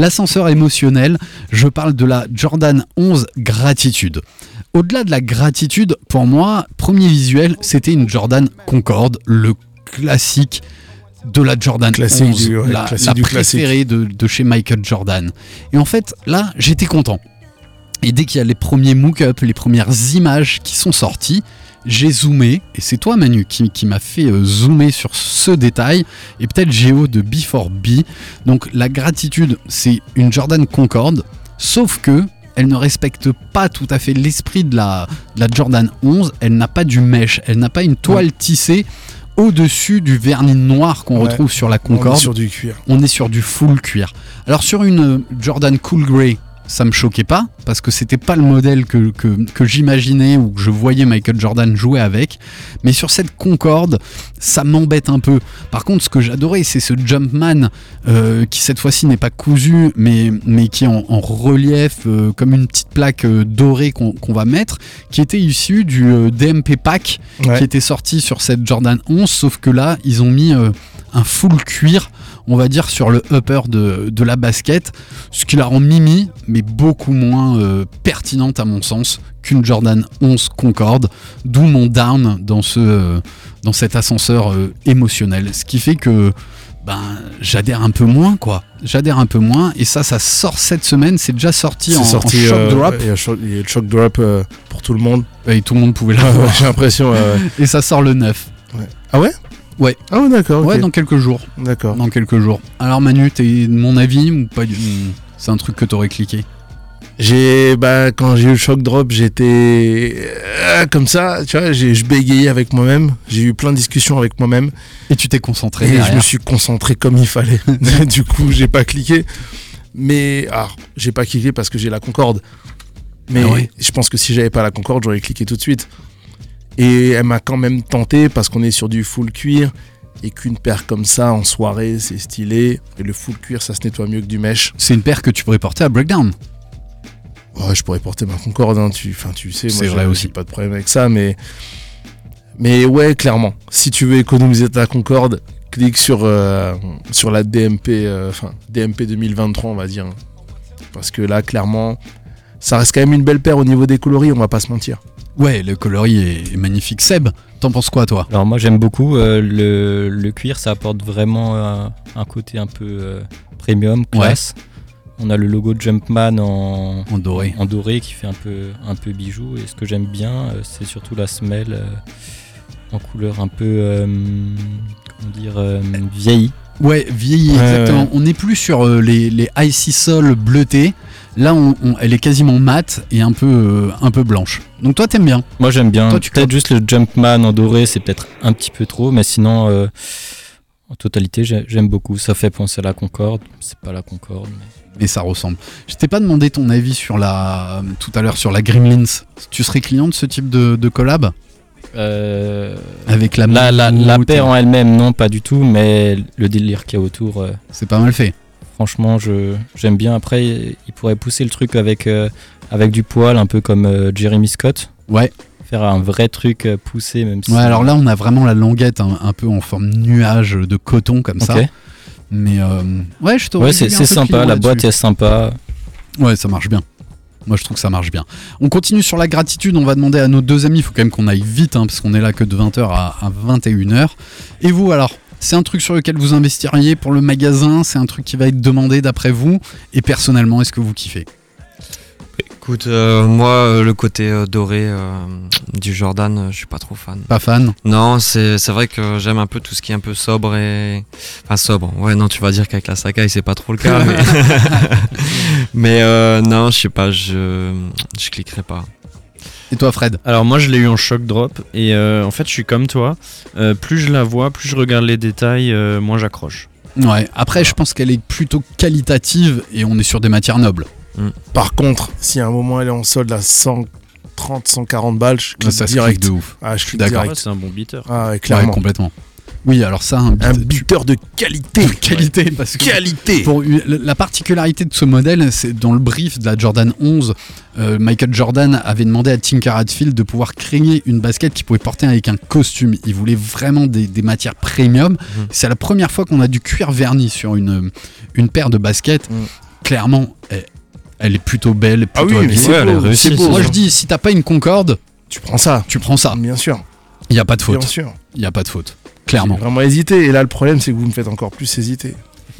L'ascenseur émotionnel, je parle de la Jordan 11 Gratitude. Au-delà de la gratitude, pour moi, premier visuel, c'était une Jordan Concorde, le classique de la Jordan Classique 11, du- ouais, la, classique la du classique. préférée de, de chez Michael Jordan. Et en fait, là, j'étais content. Et dès qu'il y a les premiers mock-up, les premières images qui sont sorties, j'ai zoomé, et c'est toi Manu qui, qui m'a fait euh, zoomer sur ce détail, et peut-être Géo de B4B. Donc la gratitude, c'est une Jordan Concorde, sauf que elle ne respecte pas tout à fait l'esprit de la, de la Jordan 11, elle n'a pas du mesh, elle n'a pas une toile tissée au-dessus du vernis noir qu'on Ouais. retrouve sur la On est Concorde sur du cuir. on est sur du full cuir. Alors sur une euh, Jordan Cool Grey, ça me choquait pas parce que c'était pas le modèle que, que, que j'imaginais ou que je voyais Michael Jordan jouer avec. Mais sur cette Concorde, ça m'embête un peu. Par contre, ce que j'adorais, c'est ce Jumpman euh, qui cette fois-ci n'est pas cousu, mais, mais qui est en, en relief euh, comme une petite plaque euh, dorée qu'on va mettre, qui était issu du DMP Pack Ouais. qui était sorti sur cette Jordan 11, sauf que là, ils ont mis un full cuir, on va dire, sur le upper de, de la basket, ce qui la rend mimi, mais beaucoup moins euh, pertinente à mon sens qu'une Jordan 11 Concorde, d'où mon down dans, ce, euh, dans cet ascenseur euh, émotionnel. Ce qui fait que ben j'adhère un peu moins quoi. J'adhère un peu moins et ça ça sort cette semaine, c'est déjà sorti en, sorti en shock drop Il y a shock drop pour tout le monde. et tout le monde pouvait l'avoir. J'ai l'impression. et ça sort le 9. Ah ouais? Ouais. Ah ouais, d'accord. ok. Ouais, dans quelques jours. D'accord. Dans quelques jours. Alors Manu, t'es de mon avis ou pas du- C'est un truc que t'aurais cliqué? J'ai bah quand j'ai eu le shock drop, j'étais euh, comme ça, tu vois, j'ai je bégayais avec moi-même, j'ai eu plein de discussions avec moi-même Et tu t'es concentré. et je me suis concentré comme il fallait. du coup, j'ai pas cliqué. Mais alors, j'ai pas cliqué parce que j'ai la Concorde. Mais Ah ouais. je pense que si j'avais pas la Concorde, j'aurais cliqué tout de suite. Et elle m'a quand même tenté parce qu'on est sur du full cuir et qu'une paire comme ça en soirée, c'est stylé. Et le full cuir, ça se nettoie mieux que du mesh. C'est une paire que tu pourrais porter à Breakdown. Ouais, je pourrais porter ma Concorde, hein, tu, enfin, tu sais, moi vrai aussi. pas de problème avec ça, mais, mais ouais, clairement, si tu veux économiser ta Concorde, clique sur, euh, sur la DMP, euh, enfin DMP 2023, on va dire, parce que là, clairement, ça reste quand même une belle paire au niveau des coloris, on va pas se mentir. Ouais, le coloris est, magnifique. Seb, t'en penses quoi toi? Alors moi j'aime beaucoup euh, le, le cuir, ça apporte vraiment euh, un côté un peu euh, premium, classe. On a le logo Jumpman en, En doré. en doré qui fait un peu, un peu bijou. Et ce que j'aime bien, c'est surtout la semelle euh, en couleur un peu, euh, comment dire, euh, vieillie. Ouais, vieilli, Ouais, exactement. ouais. On n'est plus sur euh, les, les icy soul bleutés. Là, on, on- elle est quasiment mate et un peu, euh, un peu blanche. Donc toi, t'aimes bien. Moi j'aime bien. Peut-être juste le Jumpman en doré, c'est peut-être un petit peu trop, mais sinon, euh, en totalité, j'ai- j'aime beaucoup. Ça fait penser à la Concorde. C'est pas la Concorde. mais- Mais ça ressemble. Je t'ai pas demandé ton avis sur la, tout à l'heure sur la Gremlins. Tu serais client de ce type de, de collab? Euh, Avec la la, la, la paire en elle-même, non, pas du tout, mais le délire qu'il y a autour, euh, C'est pas mal fait. Franchement, je j'aime bien. Après, il pourrait pousser le truc avec, euh, avec du poil, un peu comme euh, Jeremy Scott. Ouais. Faire un vrai truc euh, poussé, même si. Ouais, alors là, on a vraiment la languette un, un peu en forme nuage de coton comme ça. Ok. Mais euh, ouais, je Ouais, c'est sympa, la boîte est sympa. Ouais, ça marche bien. Moi, je trouve que ça marche bien. On continue sur la gratitude. On va demander à nos deux amis. Il faut quand même qu'on aille vite, hein, parce qu'on est là que de 20h à, à 21h. Et vous, alors? C'est un truc sur lequel vous investiriez pour le magasin C'est un truc qui va être demandé d'après vous Et personnellement, est-ce que vous kiffez? Écoute, euh, moi, euh, le côté euh, doré euh, du Jordan, je suis pas trop fan. Pas fan? Non, c'est vrai que j'aime un peu tout ce qui est un peu sobre et. Enfin, sobre. Ouais, non, tu vas dire qu'avec la Sakai, c'est pas trop le cas. mais mais non, je sais pas, je, je cliquerai pas. Et toi, Fred Alors moi je l'ai eu en shock drop et euh, en fait je suis comme toi. Euh, plus je la vois, plus je regarde les détails, euh, moins j'accroche. Ouais, après, je pense qu'elle est plutôt qualitative et on est sur des matières nobles. Par contre, si à un moment elle est en solde à 130, 140 balles, je clique ça se direct. clique de ouf. Ah, je suis suis d'accord. d'accord. Ouais, c'est un bon beater. Ah, ouais, Ouais, clairement. complètement. Oui, alors ça, un, un tu- beater de qualité. de qualité, parce que Qualité. Pour la particularité de ce modèle, c'est dans le brief de la Jordan 11, euh, Michael Jordan avait demandé à Tinker Hatfield de pouvoir créer une basket qu'il pouvait porter avec un costume. Il voulait vraiment des, des matières premium. Mhm. C'est la première fois qu'on a du cuir verni sur une, une paire de baskets. Mhm. Clairement, elle, elle est plutôt belle, Ah plutôt oui, mais habillée. c'est elle est beau, réussie, c'est beau. Moi je dis, si t'as pas une Concorde, Tu prends ça. tu prends ça. Bien sûr. Il n'y a pas de Bien faute. sûr. Il n'y a pas de faute. Clairement. Vraiment hésité. Et là, le problème, c'est que vous me faites encore plus hésiter.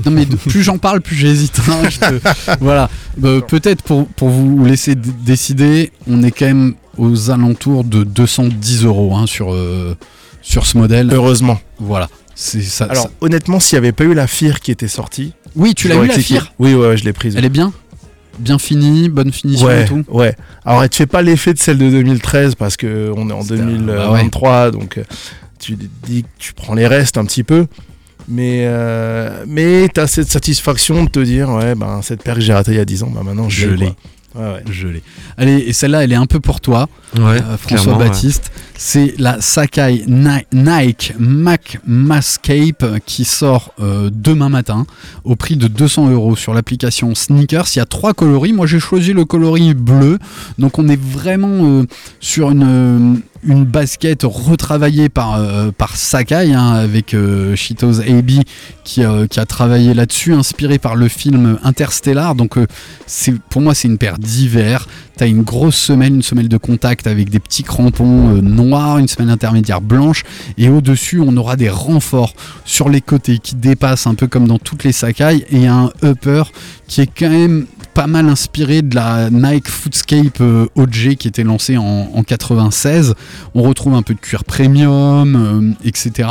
Non mais de- plus j'en parle, plus j'hésite. hein, te- voilà. Bah, Peut-être pour, pour vous laisser décider, on est quand même aux alentours de 210 euros hein, sur, euh, sur ce modèle. Heureusement. Voilà. Ça. Alors, ça- honnêtement, s'il n'y avait pas eu la FIR qui était sortie. Oui, tu l'as eu la. FIR Oui, ouais, ouais, je l'ai prise. Elle est bien Bien finie, bonne finition ouais, et tout ouais. Alors, elle te fait pas l'effet de celle de 2013 parce que on est en C'était un- 2023, donc euh, tu dis que tu prends les restes un petit peu. Mais, euh, mais tu as cette satisfaction de te dire, ouais, ben, cette paire que j'ai ratée il y a 10 ans, bah, maintenant je, Je l'ai. Ouais, ouais. Je l'ai. Allez, et celle-là, elle est un peu pour toi, Ouais, euh, François. Baptiste. C'est la Sakai Ni- Nike Mac Mascape qui sort euh, demain matin au prix de 200 euros sur l'application Sneakers. Il y a trois coloris. Moi, j'ai choisi le coloris bleu. Donc, on est vraiment euh, sur une, euh, une basket retravaillée par, euh, Sakai hein, avec euh, Shitos AB qui, euh, qui a travaillé là-dessus, inspiré par le film Interstellar. Donc, euh, c'est pour moi, c'est une paire d'hiver. T'as une grosse semelle, une semelle de contact avec des petits crampons noirs, une semelle intermédiaire blanche, et au-dessus on aura des renforts sur les côtés qui dépassent un peu comme dans toutes les Sakai, et un upper qui est quand même pas mal inspiré de la Nike Footscape euh, OG qui était lancée en, en 96. On retrouve un peu de cuir premium, euh, etc.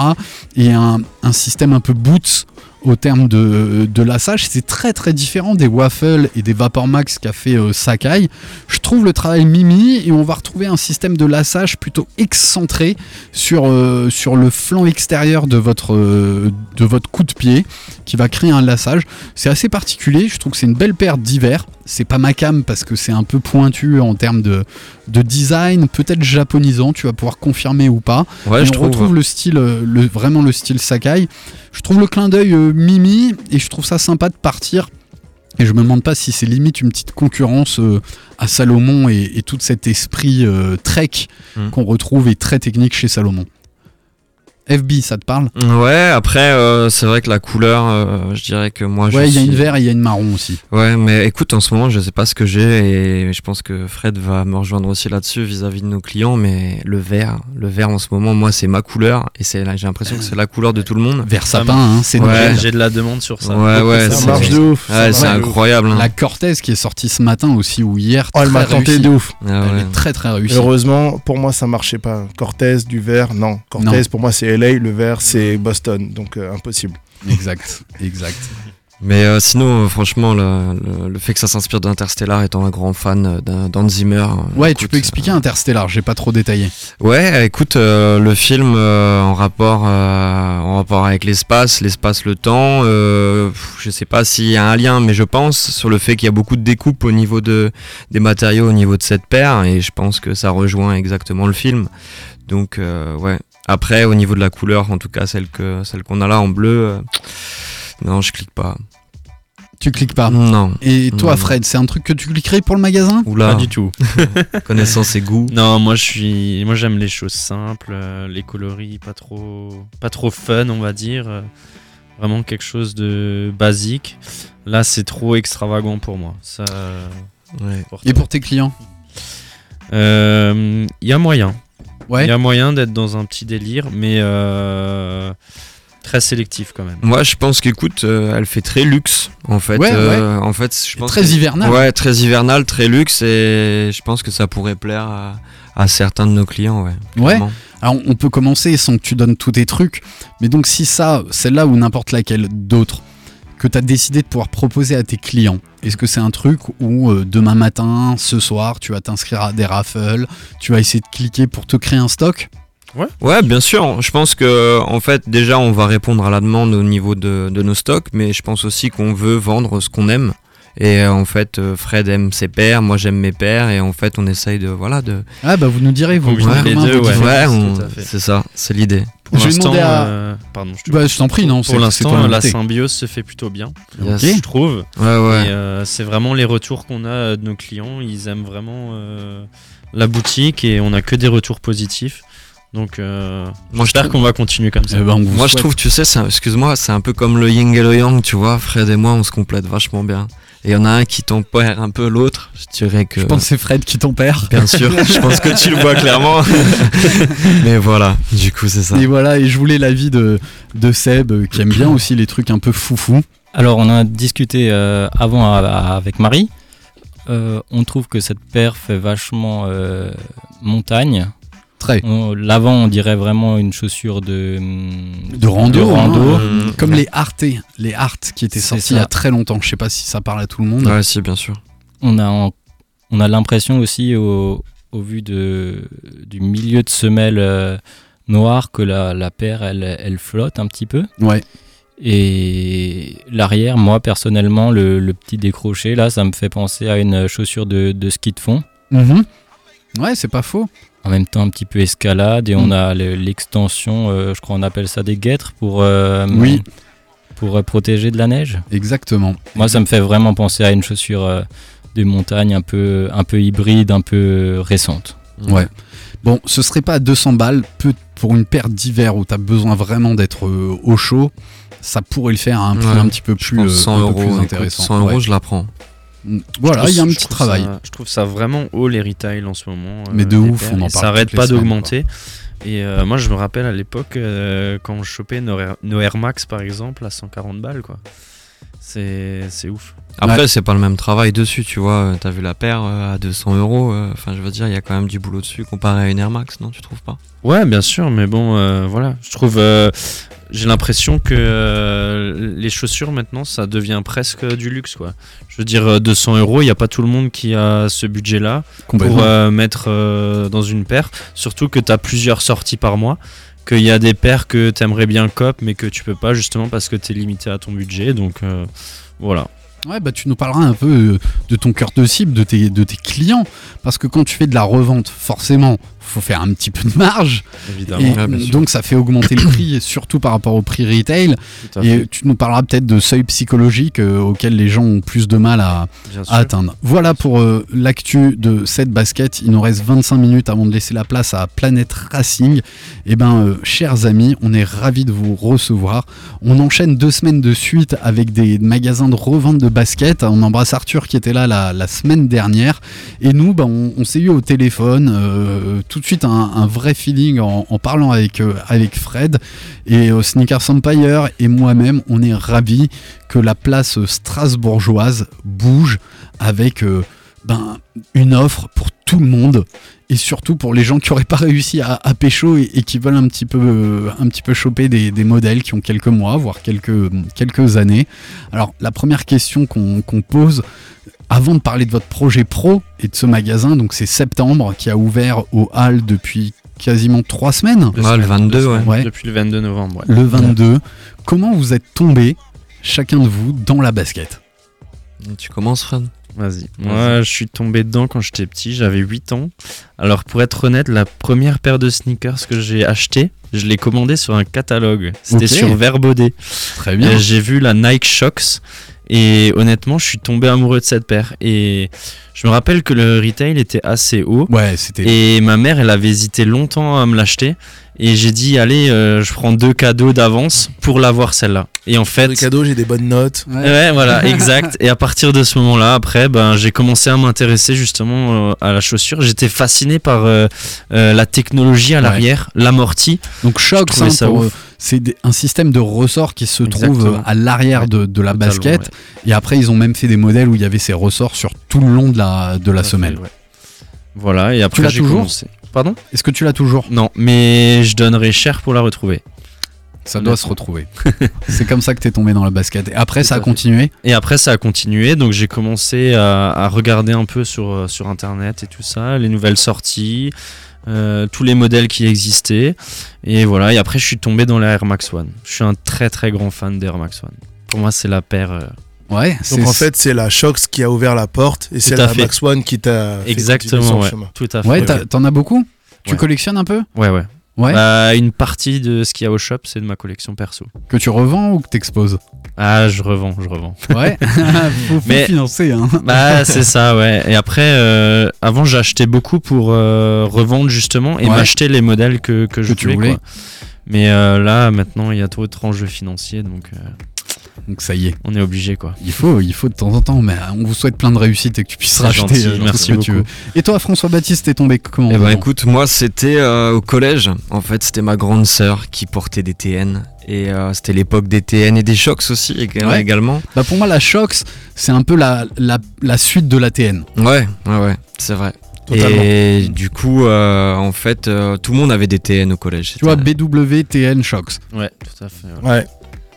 Et un, un système un peu boots au terme de, de lassage. C'est très très différent des Waffle et des Vapor Max qu'a fait euh, Sakai. Je trouve le travail mimi et on va retrouver un système de lassage plutôt excentré sur, euh, sur le flanc extérieur de votre, euh, de votre coup de pied qui va créer un lassage. C'est assez particulier, je trouve que c'est une belle paire d'hiver. C'est pas ma cam parce que c'est un peu pointu en termes de, de design, peut-être japonisant, tu vas pouvoir confirmer ou pas. Ouais, je on trouve. retrouve le style, euh, le, vraiment le style Sakai. Je trouve le clin d'œil euh, Mimi et je trouve ça sympa de partir. Et je me demande pas si c'est limite une petite concurrence euh, à Salomon et, et tout cet esprit euh, Trek Mm. qu'on retrouve et très technique chez Salomon. FB, ça te parle Ouais, après, euh, c'est vrai que la couleur, euh, je dirais que moi je Ouais, il y a une vert et il y a une marron aussi. Ouais, mais écoute, en ce moment, je sais pas ce que j'ai et je pense que Fred va me rejoindre aussi là-dessus vis-à-vis de nos clients, mais le vert, le vert en ce moment, moi, c'est ma couleur et c'est là, j'ai l'impression que c'est la couleur de tout le monde. Vert sapin, hein, c'est Ouais. J'ai de la demande sur ça. Ouais, ouais, Ça c'est- marche de ouf. Ouais, c'est incroyable. hein. La Cortez qui est sortie ce matin aussi ou hier. Oh, elle m'a tenté de ouf. Ah Elle est très très réussie. Heureusement, pour moi, ça marchait pas. Cortez, du vert, non. Cortez, Non. pour moi, c'est LA, le vert, c'est Boston. Donc, euh, impossible. Exact, exact. Mais euh, sinon, euh, franchement, le, le- le fait que ça s'inspire d'Interstellar, étant un grand fan d'un- d'Hans Zimmer. Ouais, écoute, tu peux expliquer Interstellar, j'ai pas trop détaillé. Ouais, écoute, euh, le film euh, en rapport euh, en rapport avec l'espace, l'espace, le temps. euh, je sais pas s'il y a un lien, mais je pense sur le fait qu'il y a beaucoup de découpes au niveau de des matériaux, au niveau de cette paire, et je pense que ça rejoint exactement le film. Donc euh, ouais. Après, au niveau de la couleur, en tout cas celle que celle qu'on a là en bleu, euh, non, je clique pas. Tu cliques pas. Non. Et toi, Non. Fred, c'est un truc que tu cliquerais pour le magasin? Oula. Pas du tout. Connaissance et goût. Non, moi je suis, moi j'aime les choses simples, euh, les coloris pas trop, pas trop fun, on va dire. euh, vraiment quelque chose de basique. Là, c'est trop extravagant pour moi. Ça. Ouais. Et pour tes clients? Euh, Il y a moyen. Il y a moyen d'être dans un petit délire, mais euh, très sélectif quand même. Moi, je pense qu'écoute, euh, elle fait très luxe en fait. Ouais, Euh, En fait, je pense Très que- hivernal. Ouais, très hivernal, très luxe, et je pense que ça pourrait plaire à, à certains de nos clients, ouais. Alors, on peut commencer sans que tu donnes tous tes trucs. Mais donc, si ça, celle-là ou n'importe laquelle d'autre, que tu as décidé de pouvoir proposer à tes clients, est-ce que c'est un truc où euh, demain matin, ce soir, tu vas t'inscrire à des raffles, tu vas essayer de cliquer pour te créer un stock? Ouais, bien sûr. Je pense que en fait, déjà, on va répondre à la demande au niveau de, de nos stocks, mais je pense aussi qu'on veut vendre ce qu'on aime. Et euh, en fait, euh, Fred aime ses paires, moi j'aime mes paires, et en fait, on essaye de voilà de. Ah, bah, vous nous direz, vous. En les deux, ouais. Ouais, on- c'est ça, c'est l'idée. Pour Je vais l'instant, demander à- euh, pardon, je te Bah, je t'en prie, non, c'est- Pour l'instant, la symbiose se fait plutôt bien, Yes. Je trouve. Ouais, ouais. Euh, c'est vraiment les retours qu'on a de nos clients. Ils aiment vraiment euh, la boutique et on a que des retours positifs. Donc, euh, Moi, je j'espère qu'on va continuer comme ça. Eh ben, Moi, je trouve, tu sais, excuse-moi, c'est un peu comme le yin et le yang, tu vois. Fred et moi, on se complète vachement bien. Et il y en a un qui tempère un peu l'autre. Je dirais que. Je pense que c'est Fred qui t'en perd. Bien sûr, je pense que tu le vois clairement. Mais voilà, du coup, c'est ça. Et voilà, et je voulais l'avis de, de Seb, euh, qui aime bien aussi les trucs un peu foufou. Alors, on a discuté euh, avant à- à- avec Marie. Euh, on trouve que cette paire fait vachement euh, montagne. L'avant, on dirait vraiment une chaussure de, De rando. de rando. hein, Mmh. Comme les Arte, les Art qui étaient sortis il y a très longtemps. Je sais pas si ça parle à tout le monde. Ouais, si, bien sûr. On a, en- on a l'impression aussi, au, au vu de, du milieu de semelle euh, noire, que la, la paire, elle, elle flotte un petit peu. Ouais. Et l'arrière, moi personnellement, le, le petit décroché, là, ça me fait penser à une chaussure de, de ski de fond. Mhm. Ouais, c'est pas faux. En même temps, un petit peu escalade. Et Mm. on a le- l'extension, euh, je crois on appelle ça des guêtres, pour, euh, Oui. pour euh, protéger de la neige. Exactement. Moi, ça me fait vraiment penser à une chaussure euh, de montagne un peu, un peu hybride, un peu récente. Ouais. Bon, ce serait pas à 200 balles. Pour une paire d'hiver où tu as besoin vraiment d'être euh, au chaud. Ça pourrait le faire à un prix Ouais. un petit peu Je plus, pense euh, 100 un peu euros. intéressant. 100 euros, Ouais. je la prends. Voilà, Je il y a un petit travail. ça- je trouve ça vraiment haut les retail en ce moment. euh, Mais de les ouf, on en parle Ça arrête toutes les pas d'augmenter. Et euh, moi, je me rappelle à l'époque, euh, quand je chopais nos Air, Max par exemple à 140 balles, quoi. C'est c'est ouf. Après, c'est pas le même travail dessus, tu vois. T'as vu la paire euh, à 200 euros. euh, Enfin, je veux dire, il y a quand même du boulot dessus comparé à une Air Max, non Tu trouves pas? Ouais, bien sûr, mais bon, euh, voilà. Je trouve. euh, j'ai l'impression que euh, les chaussures maintenant, ça devient presque du luxe, quoi. Je veux dire, euh, 200 euros, il n'y a pas tout le monde qui a ce budget-là pour euh, mettre euh, dans une paire. Surtout que tu as plusieurs sorties par mois. Qu'il y a des paires que tu aimerais bien cop, mais que tu peux pas justement parce que tu es limité à ton budget. Donc euh, voilà. Ouais, bah tu nous parleras un peu euh, de ton cœur de cible, de tes, de tes clients, parce que quand tu fais de la revente, forcément, faut faire un petit peu de marge. Évidemment. Sûr. donc ça fait augmenter le prix, surtout par rapport au prix retail. Tout Et tu nous parleras peut-être de seuil psychologique euh, auquel les gens ont plus de mal à, atteindre. Voilà pour euh, l'actu de cette basket. Il nous reste 25 minutes avant de laisser la place à Planète Racing. Et ben, euh, chers amis, on est ravis de vous recevoir. On enchaîne deux semaines de suite avec des magasins de revente de basket. On embrasse Arthur qui était là la, la semaine dernière. Et nous, ben, on, on s'est eu au téléphone. euh, tout de suite, un, vrai feeling en, parlant avec, euh, avec Fred. Et euh, Sneakers Empire et moi-même, on est ravis que la place strasbourgeoise bouge avec euh, ben, une offre pour tout le monde et surtout pour les gens qui n'auraient pas réussi à, pécho et, qui veulent un petit peu, euh, un petit peu choper des, modèles qui ont quelques mois, voire quelques, quelques années. Alors la première question qu'on pose avant de parler de votre projet pro et de ce magasin, donc c'est septembre qui a ouvert au Hall depuis quasiment trois semaines. Le semaines, 22, deux ouais. semaines, Ouais. Depuis le 22 novembre. ouais. Le 22. Comment vous êtes tombé, chacun de vous, dans la basket? Tu commences, Fred? Vas-y. Moi, je suis tombé dedans quand j'étais petit, j'avais 8 ans. Alors, pour être honnête, la première paire de sneakers que j'ai acheté, je l'ai commandé sur un catalogue. C'était sur Verbaudet. Très bien. Et J'ai vu la Nike Shox et honnêtement, je suis tombé amoureux de cette paire. Et je me rappelle que le retail était assez haut. Ouais, c'était. Et ma mère, elle avait hésité longtemps à me l'acheter. Et j'ai dit, allez, euh, je prends deux cadeaux d'avance pour l'avoir celle-là. Et en fait, Les cadeaux, j'ai des bonnes notes. Ouais, voilà, exact. Et à partir de ce moment-là, après, ben, j'ai commencé à m'intéresser justement euh, à la chaussure. J'étais fasciné par euh, euh, la technologie à l'arrière, l'amorti. Donc trouvais hein, ça pour, ouf. C'est un système de ressort qui se trouve Exactement. euh, à l'arrière de, de la Totalement, basket. ouais. Et après, ils ont même fait des modèles où il y avait ces ressorts sur tout le long de la, de la semelle. fait. Voilà, et après l'as j'ai toujours commencé. Pardon Est-ce que tu l'as toujours Non, mais je donnerais cher pour la retrouver. Ça doit se retrouver. c'est comme ça que t'es tombé dans la basket. Et après, ça a continué. Et après, ça a continué. Donc, j'ai commencé à, à regarder un peu sur, euh, sur Internet et tout ça, les nouvelles sorties, euh, tous les modèles qui existaient. Et voilà. Et après, je suis tombé dans la Air Max One. Je suis un très très grand fan d'Air Max One. Pour moi, c'est la paire. euh, Ouais. Donc en fait, c'est la Shox qui a ouvert la porte et c'est la fait. Max One qui t'a fait exactement. son Ouais, chemin. tout à fait. ouais, t'en as beaucoup? Tu Ouais. collectionnes un peu? Ouais, ouais. Ouais. Bah, une partie de ce qu'il y a au shop, c'est de ma collection perso. Que tu revends ou que t'exposes Ah, je revends, je revends. Ouais. faut, faut Mais- financer. Hein. Bah c'est ça ouais. Et après euh, avant j'achetais beaucoup pour euh, revendre justement et Ouais. m'acheter les modèles que, que je tu voulais, quoi. Mais euh, là maintenant il y a trop de enjeux financiers donc euh, Donc ça y est. on est obligé quoi. Il faut, il faut de temps en temps, mais euh, on vous souhaite plein de réussite et que tu puisses racheter gentil, euh, tout merci ce que tu veux. beaucoup. Et toi, François Baptiste, t'es tombé comment Eh ben écoute, moi c'était euh, au collège. En fait, c'était ma grande sœur qui portait des TN. Et euh, c'était l'époque des TN et des Shox aussi Ouais. également. Bah pour moi, la Shox, c'est un peu la, la, la suite de la TN. Ouais, ouais, ouais, c'est vrai. Totalement. Et du coup, euh, en fait, euh, tout le monde avait des TN au collège. Tu vois, BW, TN, Shox. Ouais tout à fait. ouais. Ouais.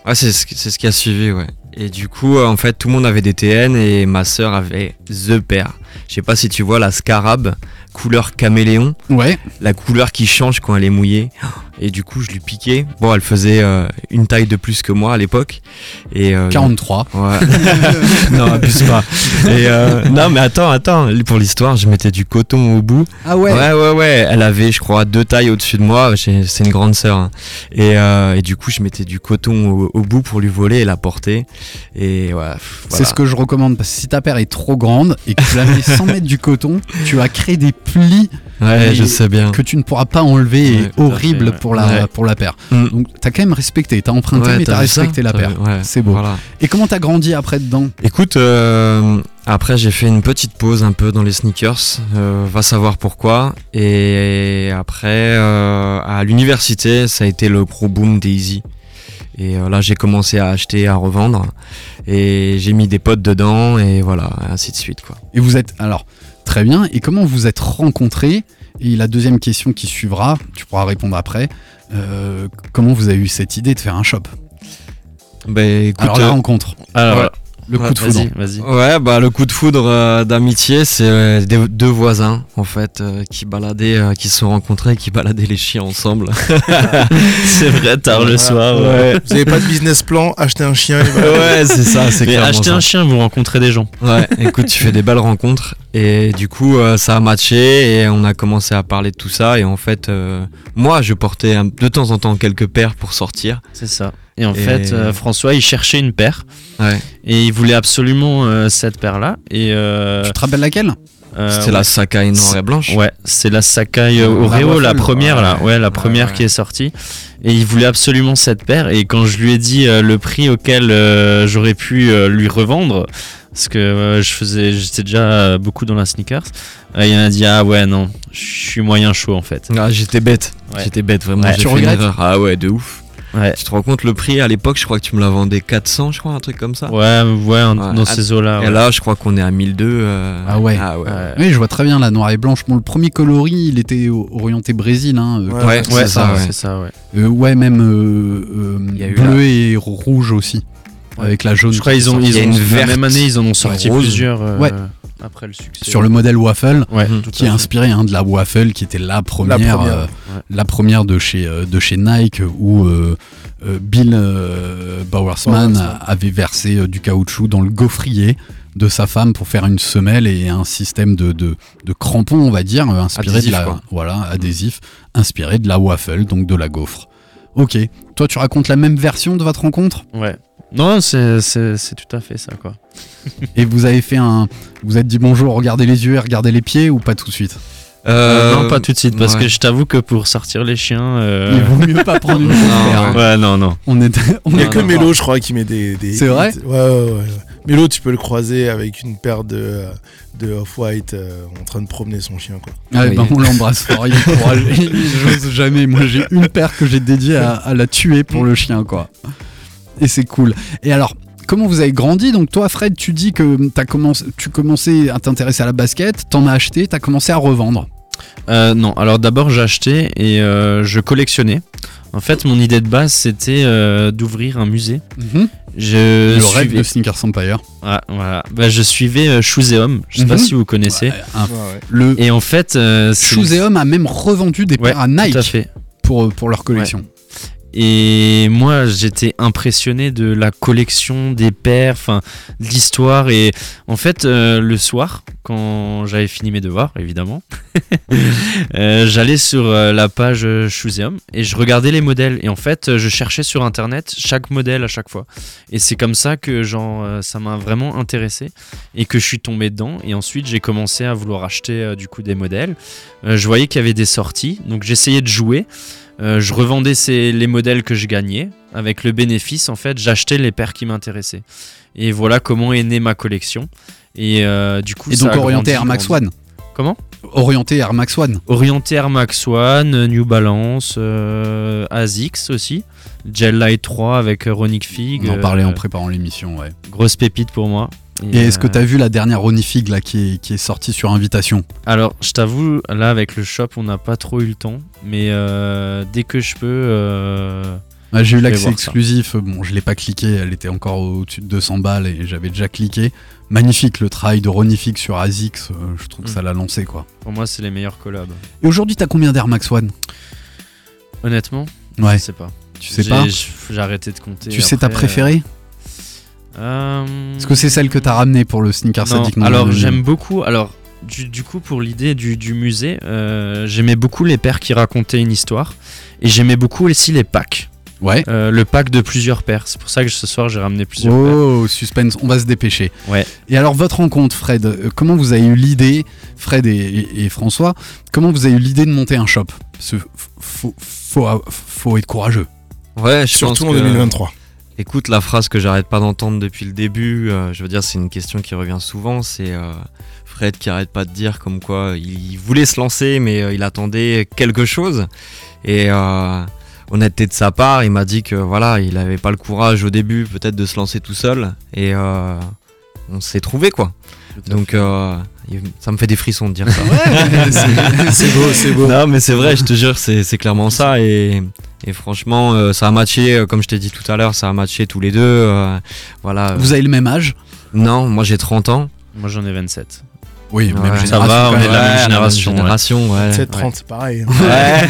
Ouais, c'est ce, ce qui a suivi, ouais. Et du coup, euh, en fait, tout le monde avait des TN et ma sœur avait The Pair. Je sais pas si tu vois la Scarab, couleur caméléon, Ouais. la couleur qui change quand elle est mouillée. Et du coup, je lui piquais. Bon, elle faisait euh, une taille de plus que moi à l'époque. Et euh, 43. Ouais. non, abuse pas. Et euh, non, mais attends, attends. Pour l'histoire, je mettais du coton au bout. Ah Ouais, ouais, ouais. Elle avait, je crois, deux tailles au-dessus de moi. C'est une grande sœur. hein. Et, euh, et du coup, je mettais du coton au, au bout pour lui voler et la porter. Et ouais. pff, C'est voilà. ce que je recommande parce que si ta paire est trop grande et que tu la mets sans mettre du coton, tu vas créer des pli Ouais, et je sais bien. que tu ne pourras pas enlever Ouais, à horrible fait, ouais. pour la Ouais. pour la paire. Mm. Donc t'as quand même respecté, t'as emprunté mais t'as respecté la paire. C'est beau. voilà. Et comment t'as grandi après dedans? Écoute, euh, après j'ai fait une petite pause un peu dans les sneakers, euh, va savoir pourquoi. Et après, euh, à l'université, ça a été le gros boom des Easy. Et euh, là, j'ai commencé à acheter, à revendre. Et j'ai mis des potes dedans, et voilà, ainsi de suite. quoi. Et vous êtes alors très bien. Et comment vous êtes rencontrés? Et la deuxième question qui suivra, tu pourras répondre après. euh, comment vous avez eu cette idée de faire un shop? Bah, écoute, Alors la euh, rencontre, Alors, Ouais. Le coup Ouais, de foudre. vas-y, vas-y. Ouais, bah le coup de foudre euh, d'amitié, c'est euh, des- deux voisins en fait euh, qui baladaient, euh, qui se sont rencontrés, et qui baladaient les chiens ensemble. c'est vrai, tard le soir. Ouais. Vous avez pas de business plan, acheter un chien. ouais, c'est ça, c'est acheter ça. un chien, vous rencontrez des gens. Ouais, écoute, tu fais des belles rencontres et du coup euh, ça a matché et on a commencé à parler de tout ça et en fait euh, moi je portais un- de temps en temps quelques paires pour sortir. C'est ça. Et en Et- fait, euh, François, il cherchait une paire. Ouais. Et il voulait absolument euh, cette paire-là. Et euh, Tu te rappelles laquelle? euh, C'était ouais. la Sakai noire et blanche. Ouais, c'est la Sakai euh, Oreo, la première là, ouais, la première ouais. qui est sortie. Et il voulait absolument cette paire. Et quand je lui ai dit euh, le prix auquel euh, j'aurais pu euh, lui revendre, parce que euh, je faisais, j'étais déjà euh, beaucoup dans la sneakers, euh, il m'a dit ah ouais non, je suis moyen chaud en fait. Ah, j'étais bête. Ouais. J'étais bête vraiment. J'ai Tu fait une regrettes? erreur. Ah ouais, de ouf. Ouais. Tu te rends compte le prix à l'époque, je crois que tu me l'as vendu 400, je crois, un truc comme ça. Ouais, ouais, un- Ouais. dans ces eaux-là. Et là, je crois qu'on est à 1002. euh, Ah ouais. Ah ouais. Ouais. Oui, je vois très bien la noire et blanche. Bon, le premier coloris, il était orienté Brésil. Hein, euh, Ouais, c'est ça. ouais. c'est ça, ouais. Euh, ouais, même euh, euh, bleu et rouge aussi. Avec la jaune. Je crois qui qu'ils ont, ils ont une verte, même année, ils en ont sorti rose. plusieurs euh, Ouais. après le succès. sur le modèle waffle, ouais, qui est inspiré hein, de la waffle, qui était la première, première. euh, Ouais. la première de chez euh, de chez Nike où euh, Bill Bowersman Bowersman. avait versé du caoutchouc dans le gaufrier de sa femme pour faire une semelle et un système de, de, de crampons, on va dire, inspiré Adhésif, de la quoi. voilà adhésif, inspiré de la waffle, donc de la gaufre. Ok. Toi, tu racontes la même version de votre rencontre? Ouais. Non, c'est tout à fait ça, quoi. et vous avez fait un, vous êtes dit bonjour, regardez les yeux et regardez les pieds ou pas tout de suite? Euh, non, pas tout de suite, parce ouais. que je t'avoue que pour sortir les chiens. euh, Il vaut mieux pas prendre une Non, hein. Ouais, non, non. On est, on Il y a que. Mélo, je crois, qui met des. des C'est vrai ouais, ouais, ouais. Mélo, tu peux le croiser avec une paire de, de Off-White euh, en train de promener son chien, quoi. Ouais, Oui. ben, on l'embrasse fort. Il j'ose jamais. Moi, j'ai une paire que j'ai dédiée à, à la tuer pour le chien, quoi. Et c'est cool. Et alors, comment vous avez grandi? Donc, toi, Fred, tu dis que as commencé, tu commençais à t'intéresser à la basket, t'en as acheté, t'as commencé à revendre. Euh, non, alors d'abord j'ai acheté et euh, je collectionnais. En fait, mon idée de base c'était euh, d'ouvrir un musée. Je le rêve de Sneakers Empire. Ah, voilà. Bah, je suivais euh, Shoeseum, je sais pas Mhm. si vous connaissez. Ouais, un- Ouais, ouais. le Et en fait, euh, Shoeseum a même revendu des Ouais, paires à Nike Tout à fait. pour, pour leur collection. Et moi, j'étais impressionné de la collection des paires, enfin, de l'histoire. Et en fait, euh, le soir, quand j'avais fini mes devoirs, évidemment, euh, j'allais sur euh, la page Shoeseum et je regardais les modèles. Et en fait, je cherchais sur internet chaque modèle à chaque fois. Et c'est comme ça que genre, ça m'a vraiment intéressé et que je suis tombé dedans. Et ensuite, j'ai commencé à vouloir acheter du coup des modèles. Je voyais qu'il y avait des sorties, donc j'essayais de jouer. Euh, je revendais ces- les modèles que je gagnais. Avec le bénéfice, en fait, j'achetais les paires qui m'intéressaient. Et voilà comment est née ma collection. Et euh, du coup, Et donc orienté Air Max. One. Comment? Orienté Air Max One. Orienté Air Max One, New Balance, euh, ASICS aussi. Gel Light 3 avec euh, Ronic Fig. On en parlait euh, en préparant l'émission, ouais. Grosse pépite pour moi. Et est-ce que euh, tu as vu la dernière Ronnie Fig là, qui, est, qui est sortie sur invitation Alors, je t'avoue, là, avec le shop, on n'a pas trop eu le temps. Mais euh, dès que je peux. euh, Ouais, J'ai eu l'accès ça. exclusif, bon je l'ai pas cliqué, elle était encore au-dessus de 200 balles et j'avais déjà cliqué. Magnifique le travail de Ronnie Fig sur ASICS, je trouve que Mm. ça l'a lancé quoi. pour moi, c'est les meilleurs collabs. Et aujourd'hui t'as combien d'Air Max One? Honnêtement, Ouais, je sais pas. tu sais pas? J'ai arrêté de compter. Tu sais ta préférée? Euh, Est-ce que c'est celle que t'as ramenée pour le Sneaker Addict non alors j'aime beaucoup. Alors du, du coup pour l'idée du, du musée, euh, j'aimais beaucoup les paires qui racontaient une histoire et j'aimais beaucoup aussi les packs. Ouais. euh, le pack de plusieurs paires. C'est pour ça que ce soir j'ai ramené plusieurs paires. Oh, suspense, on va se dépêcher. Ouais. Et alors, votre rencontre, Fred, euh, comment vous avez eu l'idée, Fred et, et- et François, comment vous avez eu l'idée de monter un shop? Parce faut, faut, faut être courageux. Ouais, je Surtout pense en que- 2023. Écoute, la phrase que j'arrête pas d'entendre depuis le début, euh, je veux dire, c'est une question qui revient souvent. C'est euh, Fred qui arrête pas de dire comme quoi il voulait se lancer, mais euh, il attendait quelque chose. Et honnêteté de sa part, il m'a dit que voilà, il avait pas le courage au début, peut-être de se lancer tout seul. Et on s'est trouvé quoi. Donc euh, ça me fait des frissons de dire ça. C'est beau, c'est beau. Non, mais c'est vrai, je te jure, c'est c'est clairement ça. Et, et franchement, euh, ça a matché, euh, comme je t'ai dit tout à l'heure, ça a matché tous les deux. euh, voilà. Vous avez le même âge? Non, moi j'ai 30 ans. Moi j'en ai 27. Oui, Ouais, même ça va, quand on est de la même génération, ouais. génération, ouais. 7 30 c'est pareil. Ouais.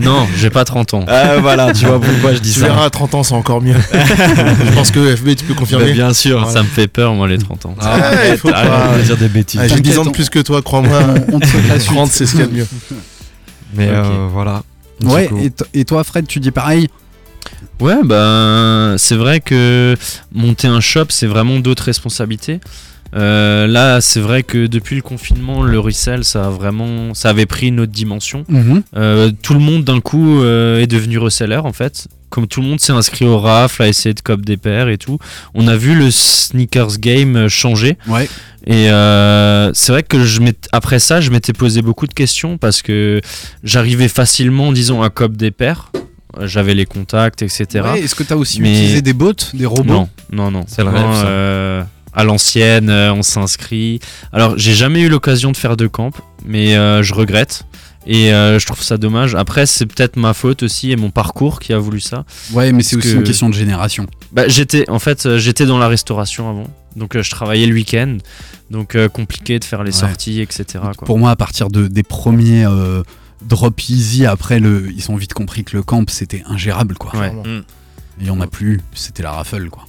non, j'ai pas 30 ans. Ah, voilà, tu vois pourquoi je dis Tu ça. verras à 30 ans, c'est encore mieux. je pense que FB, tu peux Bah, confirmer. bien sûr. Ça me fait peur, moi, les 30 ans. Ah, il faut pas- de dire des bêtises. Ah, J'ai 10 ans de plus que toi, crois-moi. On te souhaite la suite. 30, c'est ce qu'il y a de mieux. Mais euh, voilà. Ouais, et, toi, Fred, tu dis pareil? Ouais, ben c'est vrai que monter un shop, c'est vraiment d'autres responsabilités. Euh, là, c'est vrai que depuis le confinement, le resell, ça a vraiment, ça avait pris une autre dimension. Euh, tout le monde d'un coup euh, est devenu reseller en fait. Comme tout le monde s'est inscrit au RAF, a essayé de cop des paires et tout, on a vu le sneakers game changer. Ouais. Et c'est vrai que je après ça, je m'étais posé beaucoup de questions parce que j'arrivais facilement, disons, à cop des paires. J'avais les contacts, etc. Ouais, Est-ce que tu as aussi Mais- utilisé des bots, des robots? Non, non, non. C'est le rêve, ça. euh, à l'ancienne, euh, on s'inscrit. Alors, j'ai jamais eu l'occasion de faire de camp, mais euh, je regrette. Et euh, je trouve ça dommage. Après, c'est peut-être ma faute aussi et mon parcours qui a voulu ça. Ouais, mais c'est aussi que- une question de génération. Bah, j'étais, en fait, j'étais dans la restauration avant. Donc, euh, je travaillais le week-end. Donc, euh, compliqué de faire les Ouais. sorties, etc. quoi. Pour moi, à partir de, des premiers euh, drop easy, après, le, ils ont vite compris que le camp, c'était ingérable, quoi. Ouais. Mm. Et il y en a plus, c'était la raffle, quoi.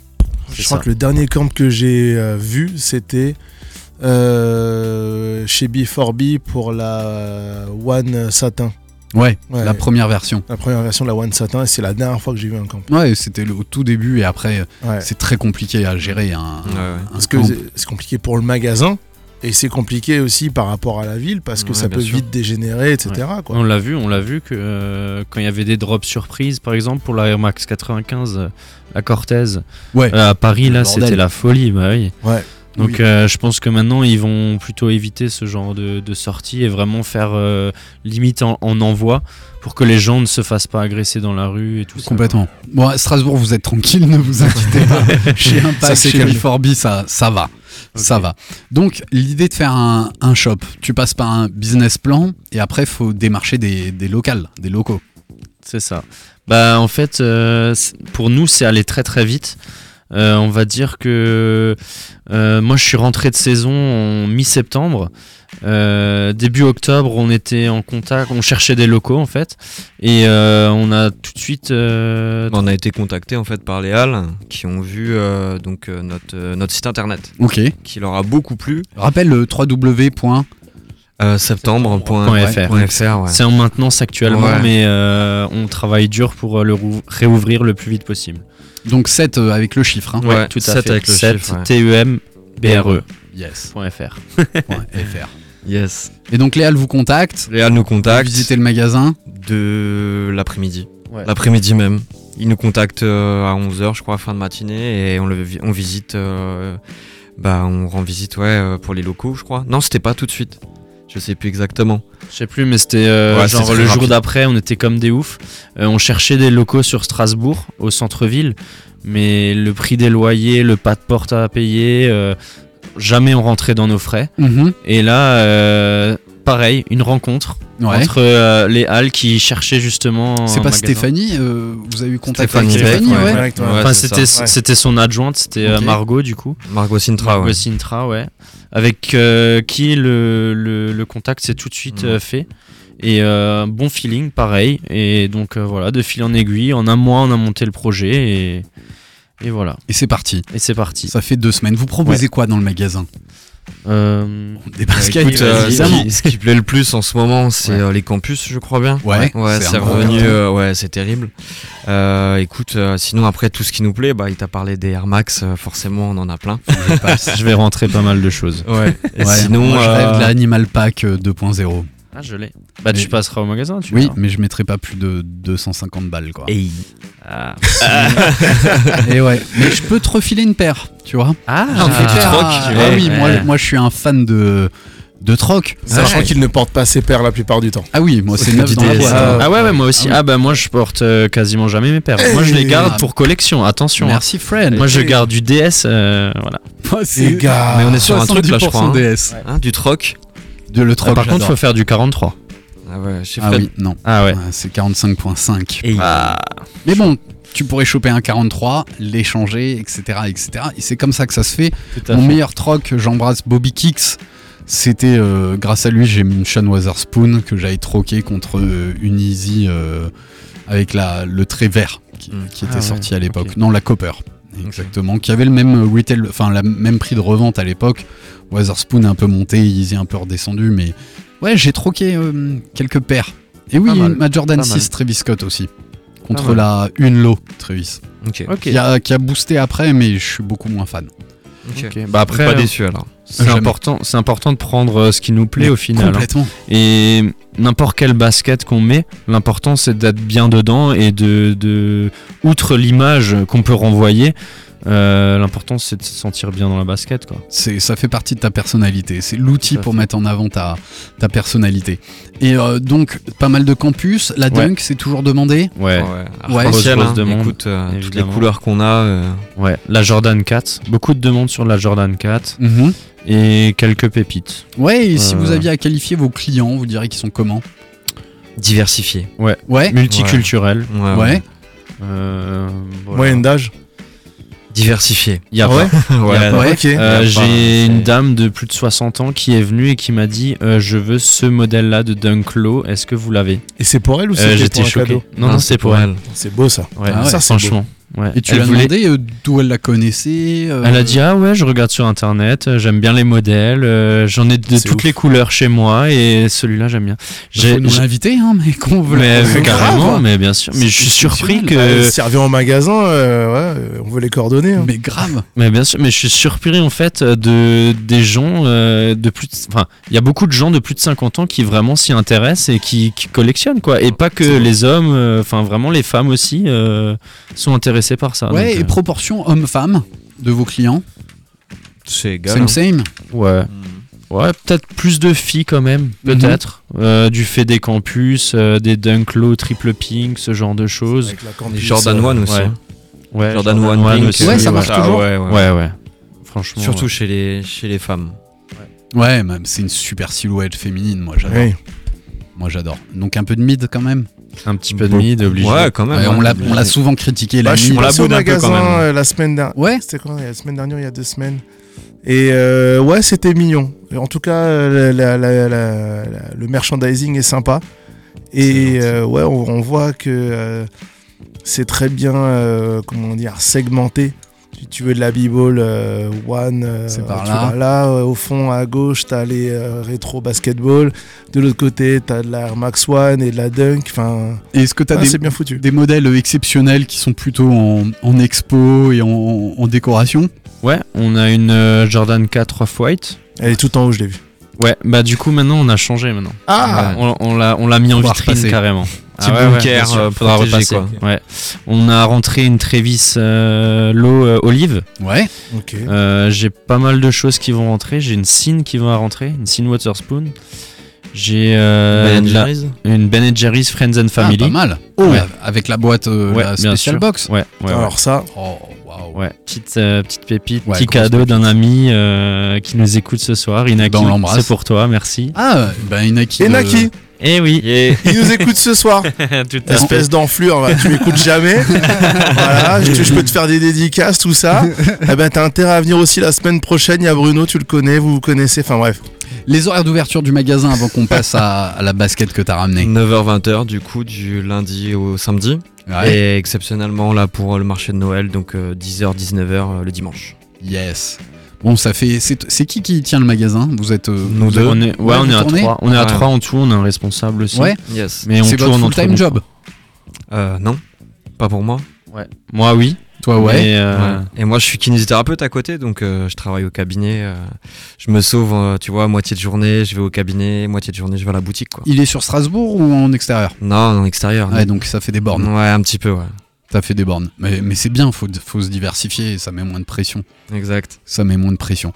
Je crois ça. que le dernier camp que j'ai euh, vu, c'était euh, chez B4B pour la One Satin. Ouais, Ouais. la première version. La première version de la One Satin, et c'est la dernière fois que j'ai vu un camp. Ouais, c'était au tout début, et après, Ouais. c'est très compliqué à gérer un, Ouais, ouais. un Parce que camp. c'est- c'est compliqué pour le magasin, et c'est compliqué aussi par rapport à la ville, parce que Ouais, ça peut sûr. vite dégénérer, etc. quoi. On l'a vu, on l'a vu que euh, quand il y avait des drops surprises, par exemple pour la Air Max 95, euh, la Cortez, Ouais. euh, à Paris, là, c'était la folie. Bah oui. Donc Oui. euh, je pense que maintenant ils vont plutôt éviter ce genre de, de sortie et vraiment faire limite en, en envoi pour que les gens ne se fassent pas agresser dans la rue et tout ça. Complètement. Bon, à Strasbourg, vous êtes tranquille, ne vous inquiétez pas. chez c'est chez. B4B, ça, ça va. Ça va. Donc, l'idée de faire un, un shop, tu passes par un business plan et après, il faut démarcher des, des locales, des locaux. C'est ça. Bah en fait, euh, pour nous, c'est allé très très vite. Euh, on va dire que euh, moi, je suis rentré de saison en mi-septembre. Euh, début octobre, on était en contact, on cherchait des locaux en fait, et euh, on a tout de suite. euh, On a été contacté en fait par les halles qui ont vu euh, donc euh, notre euh, notre site internet Ok. qui leur a beaucoup plu. Rappelle le www. Euh, septembre.fr. Ouais. C'est en maintenance actuellement, Ouais. mais euh, on travaille dur pour le réouvrir le plus vite possible. Donc 7 euh, avec le chiffre. hein. Ouais, tout à 7 fait. avec le 7 chiffre, ouais. TEM BRE. Yes. Point .fr. FR. Yes. Et donc Léal vous contacte. Halles nous Vous contactent visitez le magasin. de l'après-midi. Ouais. L'après-midi même. Ils nous contactent euh, à 11h, je crois, fin de matinée, et on, le, on visite. euh, bah, on rend visite, ouais, pour les locaux, je crois. Non, c'était pas tout de suite. Je sais plus exactement. Je sais plus, mais c'était euh, Ouais, genre le jour d'après, on était comme des oufs. Euh, on cherchait des locaux sur Strasbourg, au centre-ville, mais le prix des loyers, le pas de porte à payer, euh, jamais on rentrait dans nos frais. Mhm. Et là, euh, pareil, une rencontre Ouais. entre euh, les halles qui cherchaient justement. C'est pas magasin. Stéphanie euh, Vous avez eu contact Stéphanie avec Stéphanie ouais. Enfin, c'était son adjointe, c'était euh. Margot du coup. Margot Sintra, Margot ouais. Sintra, ouais. Avec euh, qui le, le, le contact s'est tout de suite fait. Et euh, bon feeling, pareil. Et donc euh, voilà, de fil en aiguille, en un mois, on a monté le projet et, et voilà. Et c'est parti. Et c'est parti. Ça fait deux semaines. Vous proposez quoi dans le magasin? Euh, Des baskets, Écoute, euh, ce, qui, ce qui plaît le plus en ce moment, c'est Ouais. euh, les campus, je crois bien. Ouais, ouais, c'est revenu. euh, ouais, c'est terrible. Euh, écoute, euh, sinon après tout ce qui nous plaît, bah, il t'a parlé des Air Max, euh, forcément, on en a plein. je vais rentrer pas mal de choses. Ouais. Et sinon, moi, je rêve de l'Animal Pack euh, 2.0. Ah, je l'ai. Bah, tu passeras au magasin, tu Oui, verras. mais je mettrai pas plus de 250 balles, quoi. et- Ah, Et ouais, mais je peux te refiler une paire, tu vois. ah, J'en fais du paire troc, à- tu Ah vois. oui, moi, Ouais. moi je suis un fan de, de troc. Sachant Ouais. qu'il ne porte pas ses paires la plupart du temps. Ah oui, moi c'est neuf du dans la DS, boîte. Ah ouais, ouais, moi aussi. Ah oui. Ah bah moi je porte euh, quasiment jamais mes paires. Moi je les garde Ah. pour collection. Attention. hein. Merci Fred. Moi je garde du DS. euh, voilà. Gars. Mais on est sur un truc là, je 70% crois. hein. DS. Hein, du troc. De le Ah, par contre, faut faire du 43. Ah ouais, chez Ah oui, non. Ah ouais. Ouais, C'est 45.5. Et Ah. Mais bon, tu pourrais choper un 43, l'échanger, etc., etc. Et c'est comme ça que ça se fait. Mon fait. meilleur troc, j'embrasse Bobby Kicks. C'était euh, grâce à lui, j'ai une Sean Witherspoon que j'avais troqué contre euh, une Easy euh, avec la, le trait vert qui, Mm. qui était Ah ouais, sorti à l'époque. Non, la Copper. Exactement, qui avait le même euh, retail, enfin le même prix de revente à l'époque. Witherspoon est un peu monté, Easy un peu redescendu, mais ouais, j'ai troqué euh, quelques paires. Et oui, ma Jordan pas 6 mal. Travis Scott aussi. Contre la une low Travis. Ok. Ok. Qui, a, qui a boosté après, mais je suis beaucoup moins fan. Bah après, pas euh, déçu alors. C'est important, c'est important de prendre euh, ce qui nous plaît au final. hein. Complètement. Et n'importe quel basket qu'on met, l'important c'est d'être bien dedans et de, de outre l'image qu'on peut renvoyer, euh, l'important c'est de se sentir bien dans la basket quoi. C'est, ça fait partie de ta personnalité. C'est l'outil pour fait. mettre en avant ta, ta personnalité. Et euh, donc, pas mal de campus. La Ouais. dunk, c'est toujours demandé? Ouais. Ouais. Arc-en-ciel, Grosse hein. demande, Écoute, euh, toutes les couleurs qu'on a. euh, Ouais, la Jordan 4, beaucoup de demandes sur la Jordan 4 Mhm. Et quelques pépites. Ouais, et si Euh. vous aviez à qualifier vos clients, vous diriez qu'ils sont comment? Diversifiés. Ouais, Ouais. multiculturel. Ouais, ouais. Ouais. Euh, voilà. Moyenne d'âge? Diversifiés. Il y a Ah ouais? pas. Ouais. Il y a- Ouais. Ok. Euh, a J'ai une c'est- dame de plus de 60 ans qui est venue et qui m'a dit euh, Je veux ce modèle-là de Dunk Low, est-ce que vous l'avez? Et c'est pour elle ou Euh, c'est pour un choqué. cadeau? Non, non, c'était pour elle. C'est beau ça. Ouais, Ah ouais, ça, c'est beau. franchement. Ouais. Et tu elle lui as voulait- demandé euh, d'où elle la connaissait euh, Elle a dit ah ouais je regarde sur internet euh, j'aime bien les modèles euh, j'en ai de toutes ouf. les couleurs chez moi et celui-là j'aime bien. J'ai nous l'inviter, hein, mais qu'on veut mais euh, carrément grave. mais bien sûr mais je suis surpris que Euh, elle revient au magasin, ouais, on veut les coordonner. hein. Mais grave. mais bien sûr mais je suis surpris en fait de des gens euh, de plus de- enfin il y a beaucoup de gens de plus de 50 ans qui vraiment s'y intéressent et qui, qui collectionnent quoi et pas que les hommes euh, enfin vraiment les femmes aussi euh, sont intéressées par ça. ouais, donc, et euh, proportion homme-femme de vos clients C'est égal. Same, hein. same Ouais. Ouais, peut-être plus de filles quand même, peut-être. Euh, du fait des campus, euh, des dunk low, triple pink, ce genre de choses. Avec la Les campus, Jordan euh, 1 aussi. ouais. Ouais, Jordan 1 Pink. Ouais, ça euh, marche ah, toujours Ouais, ouais. Ouais, ouais. Franchement. Surtout ouais. chez les, chez les femmes. Ouais, même c'est une super silhouette féminine, moi j'adore. Moi j'adore. Donc un peu de mid quand même. Un petit peu de mid obligé. Ouais, quand même. Ouais, on l'a on l'a souvent critiqué Bah, la je suis mid. on la au peu quand magasin même. euh, la semaine dernière. Ouais. C'était quand La semaine dernière, il y a deux semaines. Et euh, ouais, c'était mignon. En tout cas, euh, la- la- la- la- le merchandising est sympa. Et euh, ouais, on, on voit que euh, c'est très bien, euh, comment dire, segmenté. Si tu veux de la b-ball euh, one, euh, C'est par tu là. vas là. euh, au fond, à gauche, t'as les euh, rétro basketball. De l'autre côté, t'as de la Air Max One et de la Dunk. Enfin, Et Est-ce que tu as ah, des, c'est bien foutu. des modèles exceptionnels qui sont plutôt en, en expo et en, en décoration? Ouais, on a une euh, Jordan 4 Off-White. Elle est tout en haut, je l'ai vu. Ouais, bah du coup maintenant on a changé maintenant. Ah On, on l'a on l'a mis en On vitrine repasser. carrément. Petit ouais, ouais, bunker, sûr, euh, faudra protégé, repasser. quoi. Ouais. On a rentré une Travis euh, Low euh, Olive. Ouais. Ok. Euh, j'ai pas mal de choses qui vont rentrer. J'ai une Sin qui va rentrer, une Sin Waterspoon. J'ai euh, Ben la- une Ben Jerry's Friends and Ah, Family. pas mal. Oh. Ouais, Avec la boîte, euh, Ouais, la special box. Ouais, ouais, ouais. Alors ça, Oh. Ouais, petite, euh, petite pépite, Ouais, petit cadeau d'un ami euh, qui nous écoute ce soir. Inaki, Ben, on l'embrasse. c'est pour toi, merci. Ah, ben Inaki. et de- Naki, Eh oui, il nous écoute ce soir. tout à fait. Espèce d'enflure, tu m'écoutes jamais. voilà, je, je peux te faire des dédicaces, tout ça. Eh ben, t'as intérêt à venir aussi la semaine prochaine. Il y a Bruno, tu le connais, vous vous connaissez. Enfin bref. Les horaires d'ouverture du magasin avant qu'on passe à, à la basket que t'as ramené. 9h-20h du coup du lundi au samedi Ouais. et exceptionnellement là pour le marché de Noël donc 10h-19h le dimanche. Yes. Bon, ça fait. C'est c'est qui qui tient le magasin? Vous êtes. euh, Nous deux. On est, ouais, on est à trois. On est à Ouais. trois en tout. On a un responsable aussi. Ouais. Yes. Mais on C'est votre tourne entre full-time nous, job? Euh, non, pas pour moi. Ouais. Moi, oui. Toi, ouais. Mais, euh, Ouais. Et moi, je suis kinésithérapeute à côté, donc euh, je travaille au cabinet. euh, je me sauve, euh, tu vois, moitié de journée, je vais au cabinet, moitié de journée, je vais à la boutique, quoi. Il est sur Strasbourg ou en extérieur? Non, en extérieur. Ouais, donc ça fait des bornes. Ouais, un petit peu, ouais. Ça fait des bornes. Mais, mais c'est bien, faut, faut se diversifier et ça met moins de pression. Exact. Ça met moins de pression.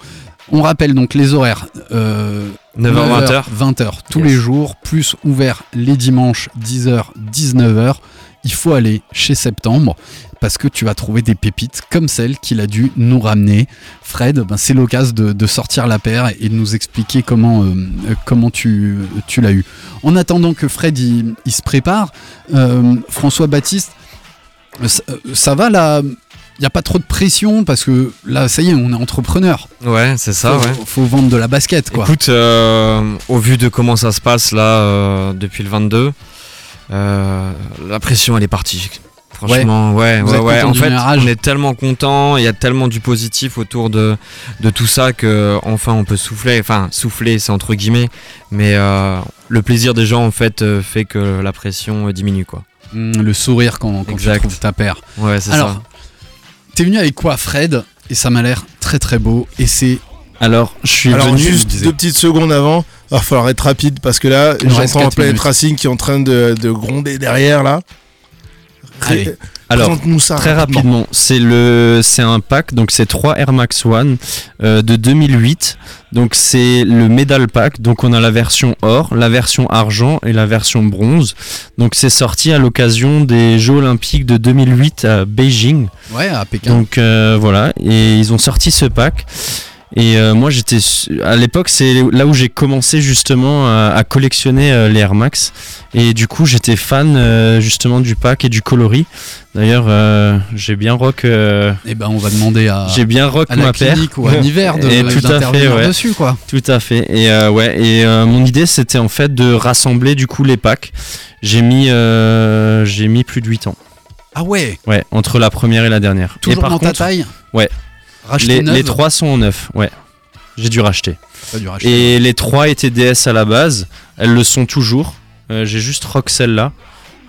On rappelle donc les horaires. Euh, 9h, 20h. 20h tous Yes. les jours, plus ouvert les dimanches 10h, 19h. Il faut aller chez Septembre parce que tu vas trouver des pépites comme celle qu'il a dû nous ramener. Fred, ben, c'est l'occasion de, de sortir la paire et de nous expliquer comment, euh, comment tu, tu l'as eu. En attendant que Fred il, il se prépare, euh, François Baptiste, ça, euh, ça va là il n'y a pas trop de pression parce que là, ça y est, on est entrepreneur. Ouais, c'est ça, faut, ouais. faut vendre de la basket, quoi. Écoute, euh, au vu de comment ça se passe là euh, depuis le 22, euh, la pression elle est partie. Franchement, ouais, ouais, ouais. En fait, on est tellement content, il y a tellement du positif autour de, de tout ça que enfin on peut souffler. Enfin, souffler, c'est entre guillemets, mais le plaisir des gens en fait fait que la pression diminue quoi. Mm, le sourire quand, quand tu trouves ta paire. Ouais, c'est Alors, ça. t'es venu avec quoi, Fred? Et ça m'a l'air très très beau. Et c'est. Alors, je suis Alors venu. juste deux petites secondes avant, il va falloir être rapide parce que là, j'entends quatre Planet minutes. Racing qui est en train de, de gronder derrière là. Allez. Alors, ça Très rapidement, c'est le, c'est un pack, donc c'est 3 Air Max One euh, de 2008. Donc c'est le Medal Pack. Donc on a la version or, la version argent et la version bronze. Donc c'est sorti à l'occasion des Jeux Olympiques de 2008 à Beijing. Ouais, à Pékin. Donc euh, voilà, et ils ont sorti ce pack. Et euh, moi j'étais à l'époque c'est là où j'ai commencé justement à, à collectionner euh, les Air Max et du coup j'étais fan euh, justement du pack et du coloris. D'ailleurs j'ai bien rock Et ben, on va demander à, j'ai bien rock à la ma paire. clinique ou à l'hiver de, Et tout à fait, ouais. dessus, quoi. Tout à fait. Et ouais, et mon idée c'était en fait de rassembler du coup les packs. J'ai mis j'ai mis plus de 8 ans. Ah ouais, Ouais, entre la première et la dernière. toujours et par dans ta taille? Ouais. Racheter les, les trois sont en neuf, ouais. J'ai dû racheter. Pas dû racheter. Et les trois étaient DS à la base. Elles le sont toujours. Euh, J'ai juste rock celle-là,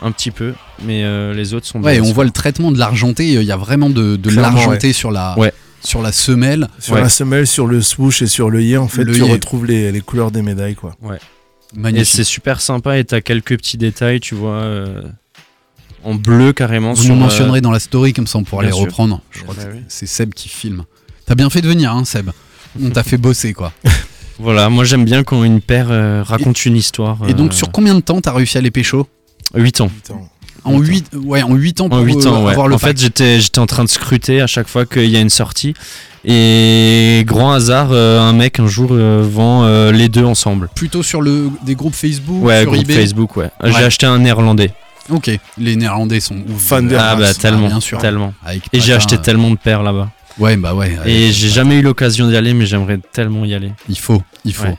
un petit peu, mais euh, les autres sont Ouais, on voit le traitement de l'argenté. Il y a vraiment de, l'argenté sur la. Ouais. Sur la semelle. Sur Ouais. la semelle, sur le swoosh et sur le yé, en fait, Le tu yé. retrouves les, les couleurs des médailles quoi. Et Magnifique. c'est super sympa et t'as quelques petits détails, tu vois, euh, en bleu carrément. Vous sur, nous euh, mentionnerez dans la story, comme ça on pourra bien les sûr. reprendre. Je crois Bah que oui. c'est Seb qui filme. T'as bien fait de venir, hein, Seb. On t'a fait bosser, quoi. Voilà, moi j'aime bien quand une paire euh, raconte une histoire. Et donc, sur combien de temps t'as réussi à les pécho 8 ans. Putain. En 8, ouais, en 8 ans pour En 8 euh, ans, ouais. avoir le En fait, pack. j'étais, j'étais en train de scruter à chaque fois qu'il y a une sortie. Et grand hasard, euh, un mec un jour euh, vend euh, les deux ensemble. plutôt sur le, des groupes Facebook, Ouais, sur groupe eBay? Facebook, ouais. Ouais. J'ai acheté un néerlandais. Ok, les Néerlandais sont ouf. Fan de- Ah bah Ah, tellement, bien sûr. tellement. Avec Et j'ai acheté euh, tellement de paires là-bas. Ouais, bah ouais. Et j'ai jamais eu l'occasion d'y aller, mais j'aimerais tellement y aller. Il faut, il faut. Ouais.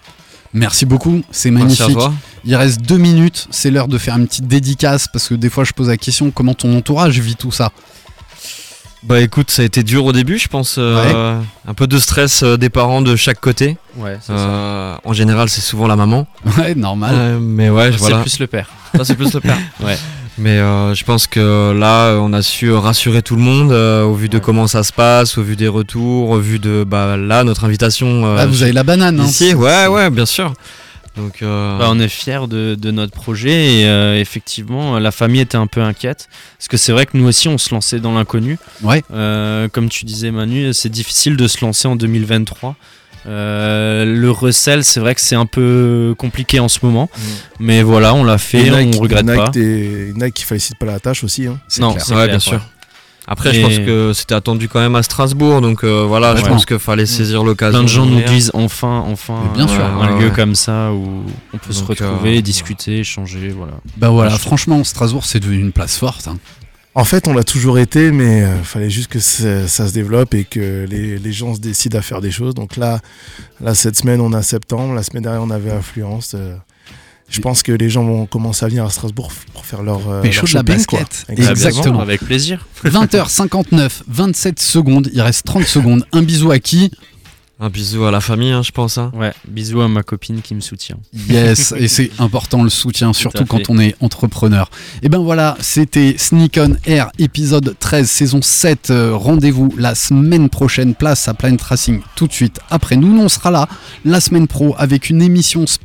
Merci beaucoup, c'est Merci à magnifique. toi. Il reste deux minutes, c'est l'heure de faire une petite dédicace parce que des fois je pose la question comment ton entourage vit tout ça? Bah écoute, ça a été dur au début, je pense. euh, Un peu de stress euh, des parents de chaque côté. Ouais, c'est Euh, en général, c'est souvent la maman. Ouais, normal. Euh, mais ouais, C'est voilà. plus le père. Ça, c'est plus le père. Ouais. Mais euh, je pense que là, on a su rassurer tout le monde euh, au vu de Ouais. comment ça se passe, au vu des retours, au vu de bah, là notre invitation. euh, Ah, vous avez la banane, hein. ici, ouais, ouais, bien sûr. Donc, euh, Bah, on est fiers de, de notre projet et euh, effectivement, la famille était un peu inquiète. Parce que c'est vrai que nous aussi, on se lançait dans l'inconnu. Ouais. Euh, comme tu disais, Manu, c'est difficile de se lancer en 2023. Euh, le recel, c'est vrai que c'est un peu compliqué en ce moment. Mais voilà, on l'a fait, Nike- on regrette Nike, pas. des- Nike qui félicite pas la tâche aussi. hein. Non, clair. c'est ouais, bien sûr. ouais. Après, Et- je pense que c'était attendu quand même à Strasbourg, donc euh, voilà, je pense qu'il fallait saisir l'occasion. Plein de gens nous disent enfin, enfin, Mais bien sûr. euh, un ouais, lieu ouais. comme ça où on peut se retrouver, euh, discuter, échanger, voilà. Bah voilà, franchement, Strasbourg c'est devenu une place forte. hein. En fait, on l'a toujours été, mais il fallait juste que ça, ça se développe et que les, les gens se décident à faire des choses. Donc là, là, cette semaine, on a septembre. La semaine dernière, on avait Affluence. Euh, je pense que les gens vont commencer à venir à Strasbourg pour faire leur, euh, de la basket. Exactement. Exactement. Avec plaisir. 20h59, 27 secondes, il reste 30 secondes. Un bisou à qui? Un bisou à la famille, hein, je pense. hein. Ouais, bisous à ma copine qui me soutient. Yes, et c'est important le soutien, surtout quand on est entrepreneur. Et ben voilà, c'était Sneak on Air, épisode 13, saison 7. Euh, Rendez-vous la semaine prochaine, place à Planet Racing tout de suite après nous. Nous, on sera là la semaine pro avec une émission spéciale.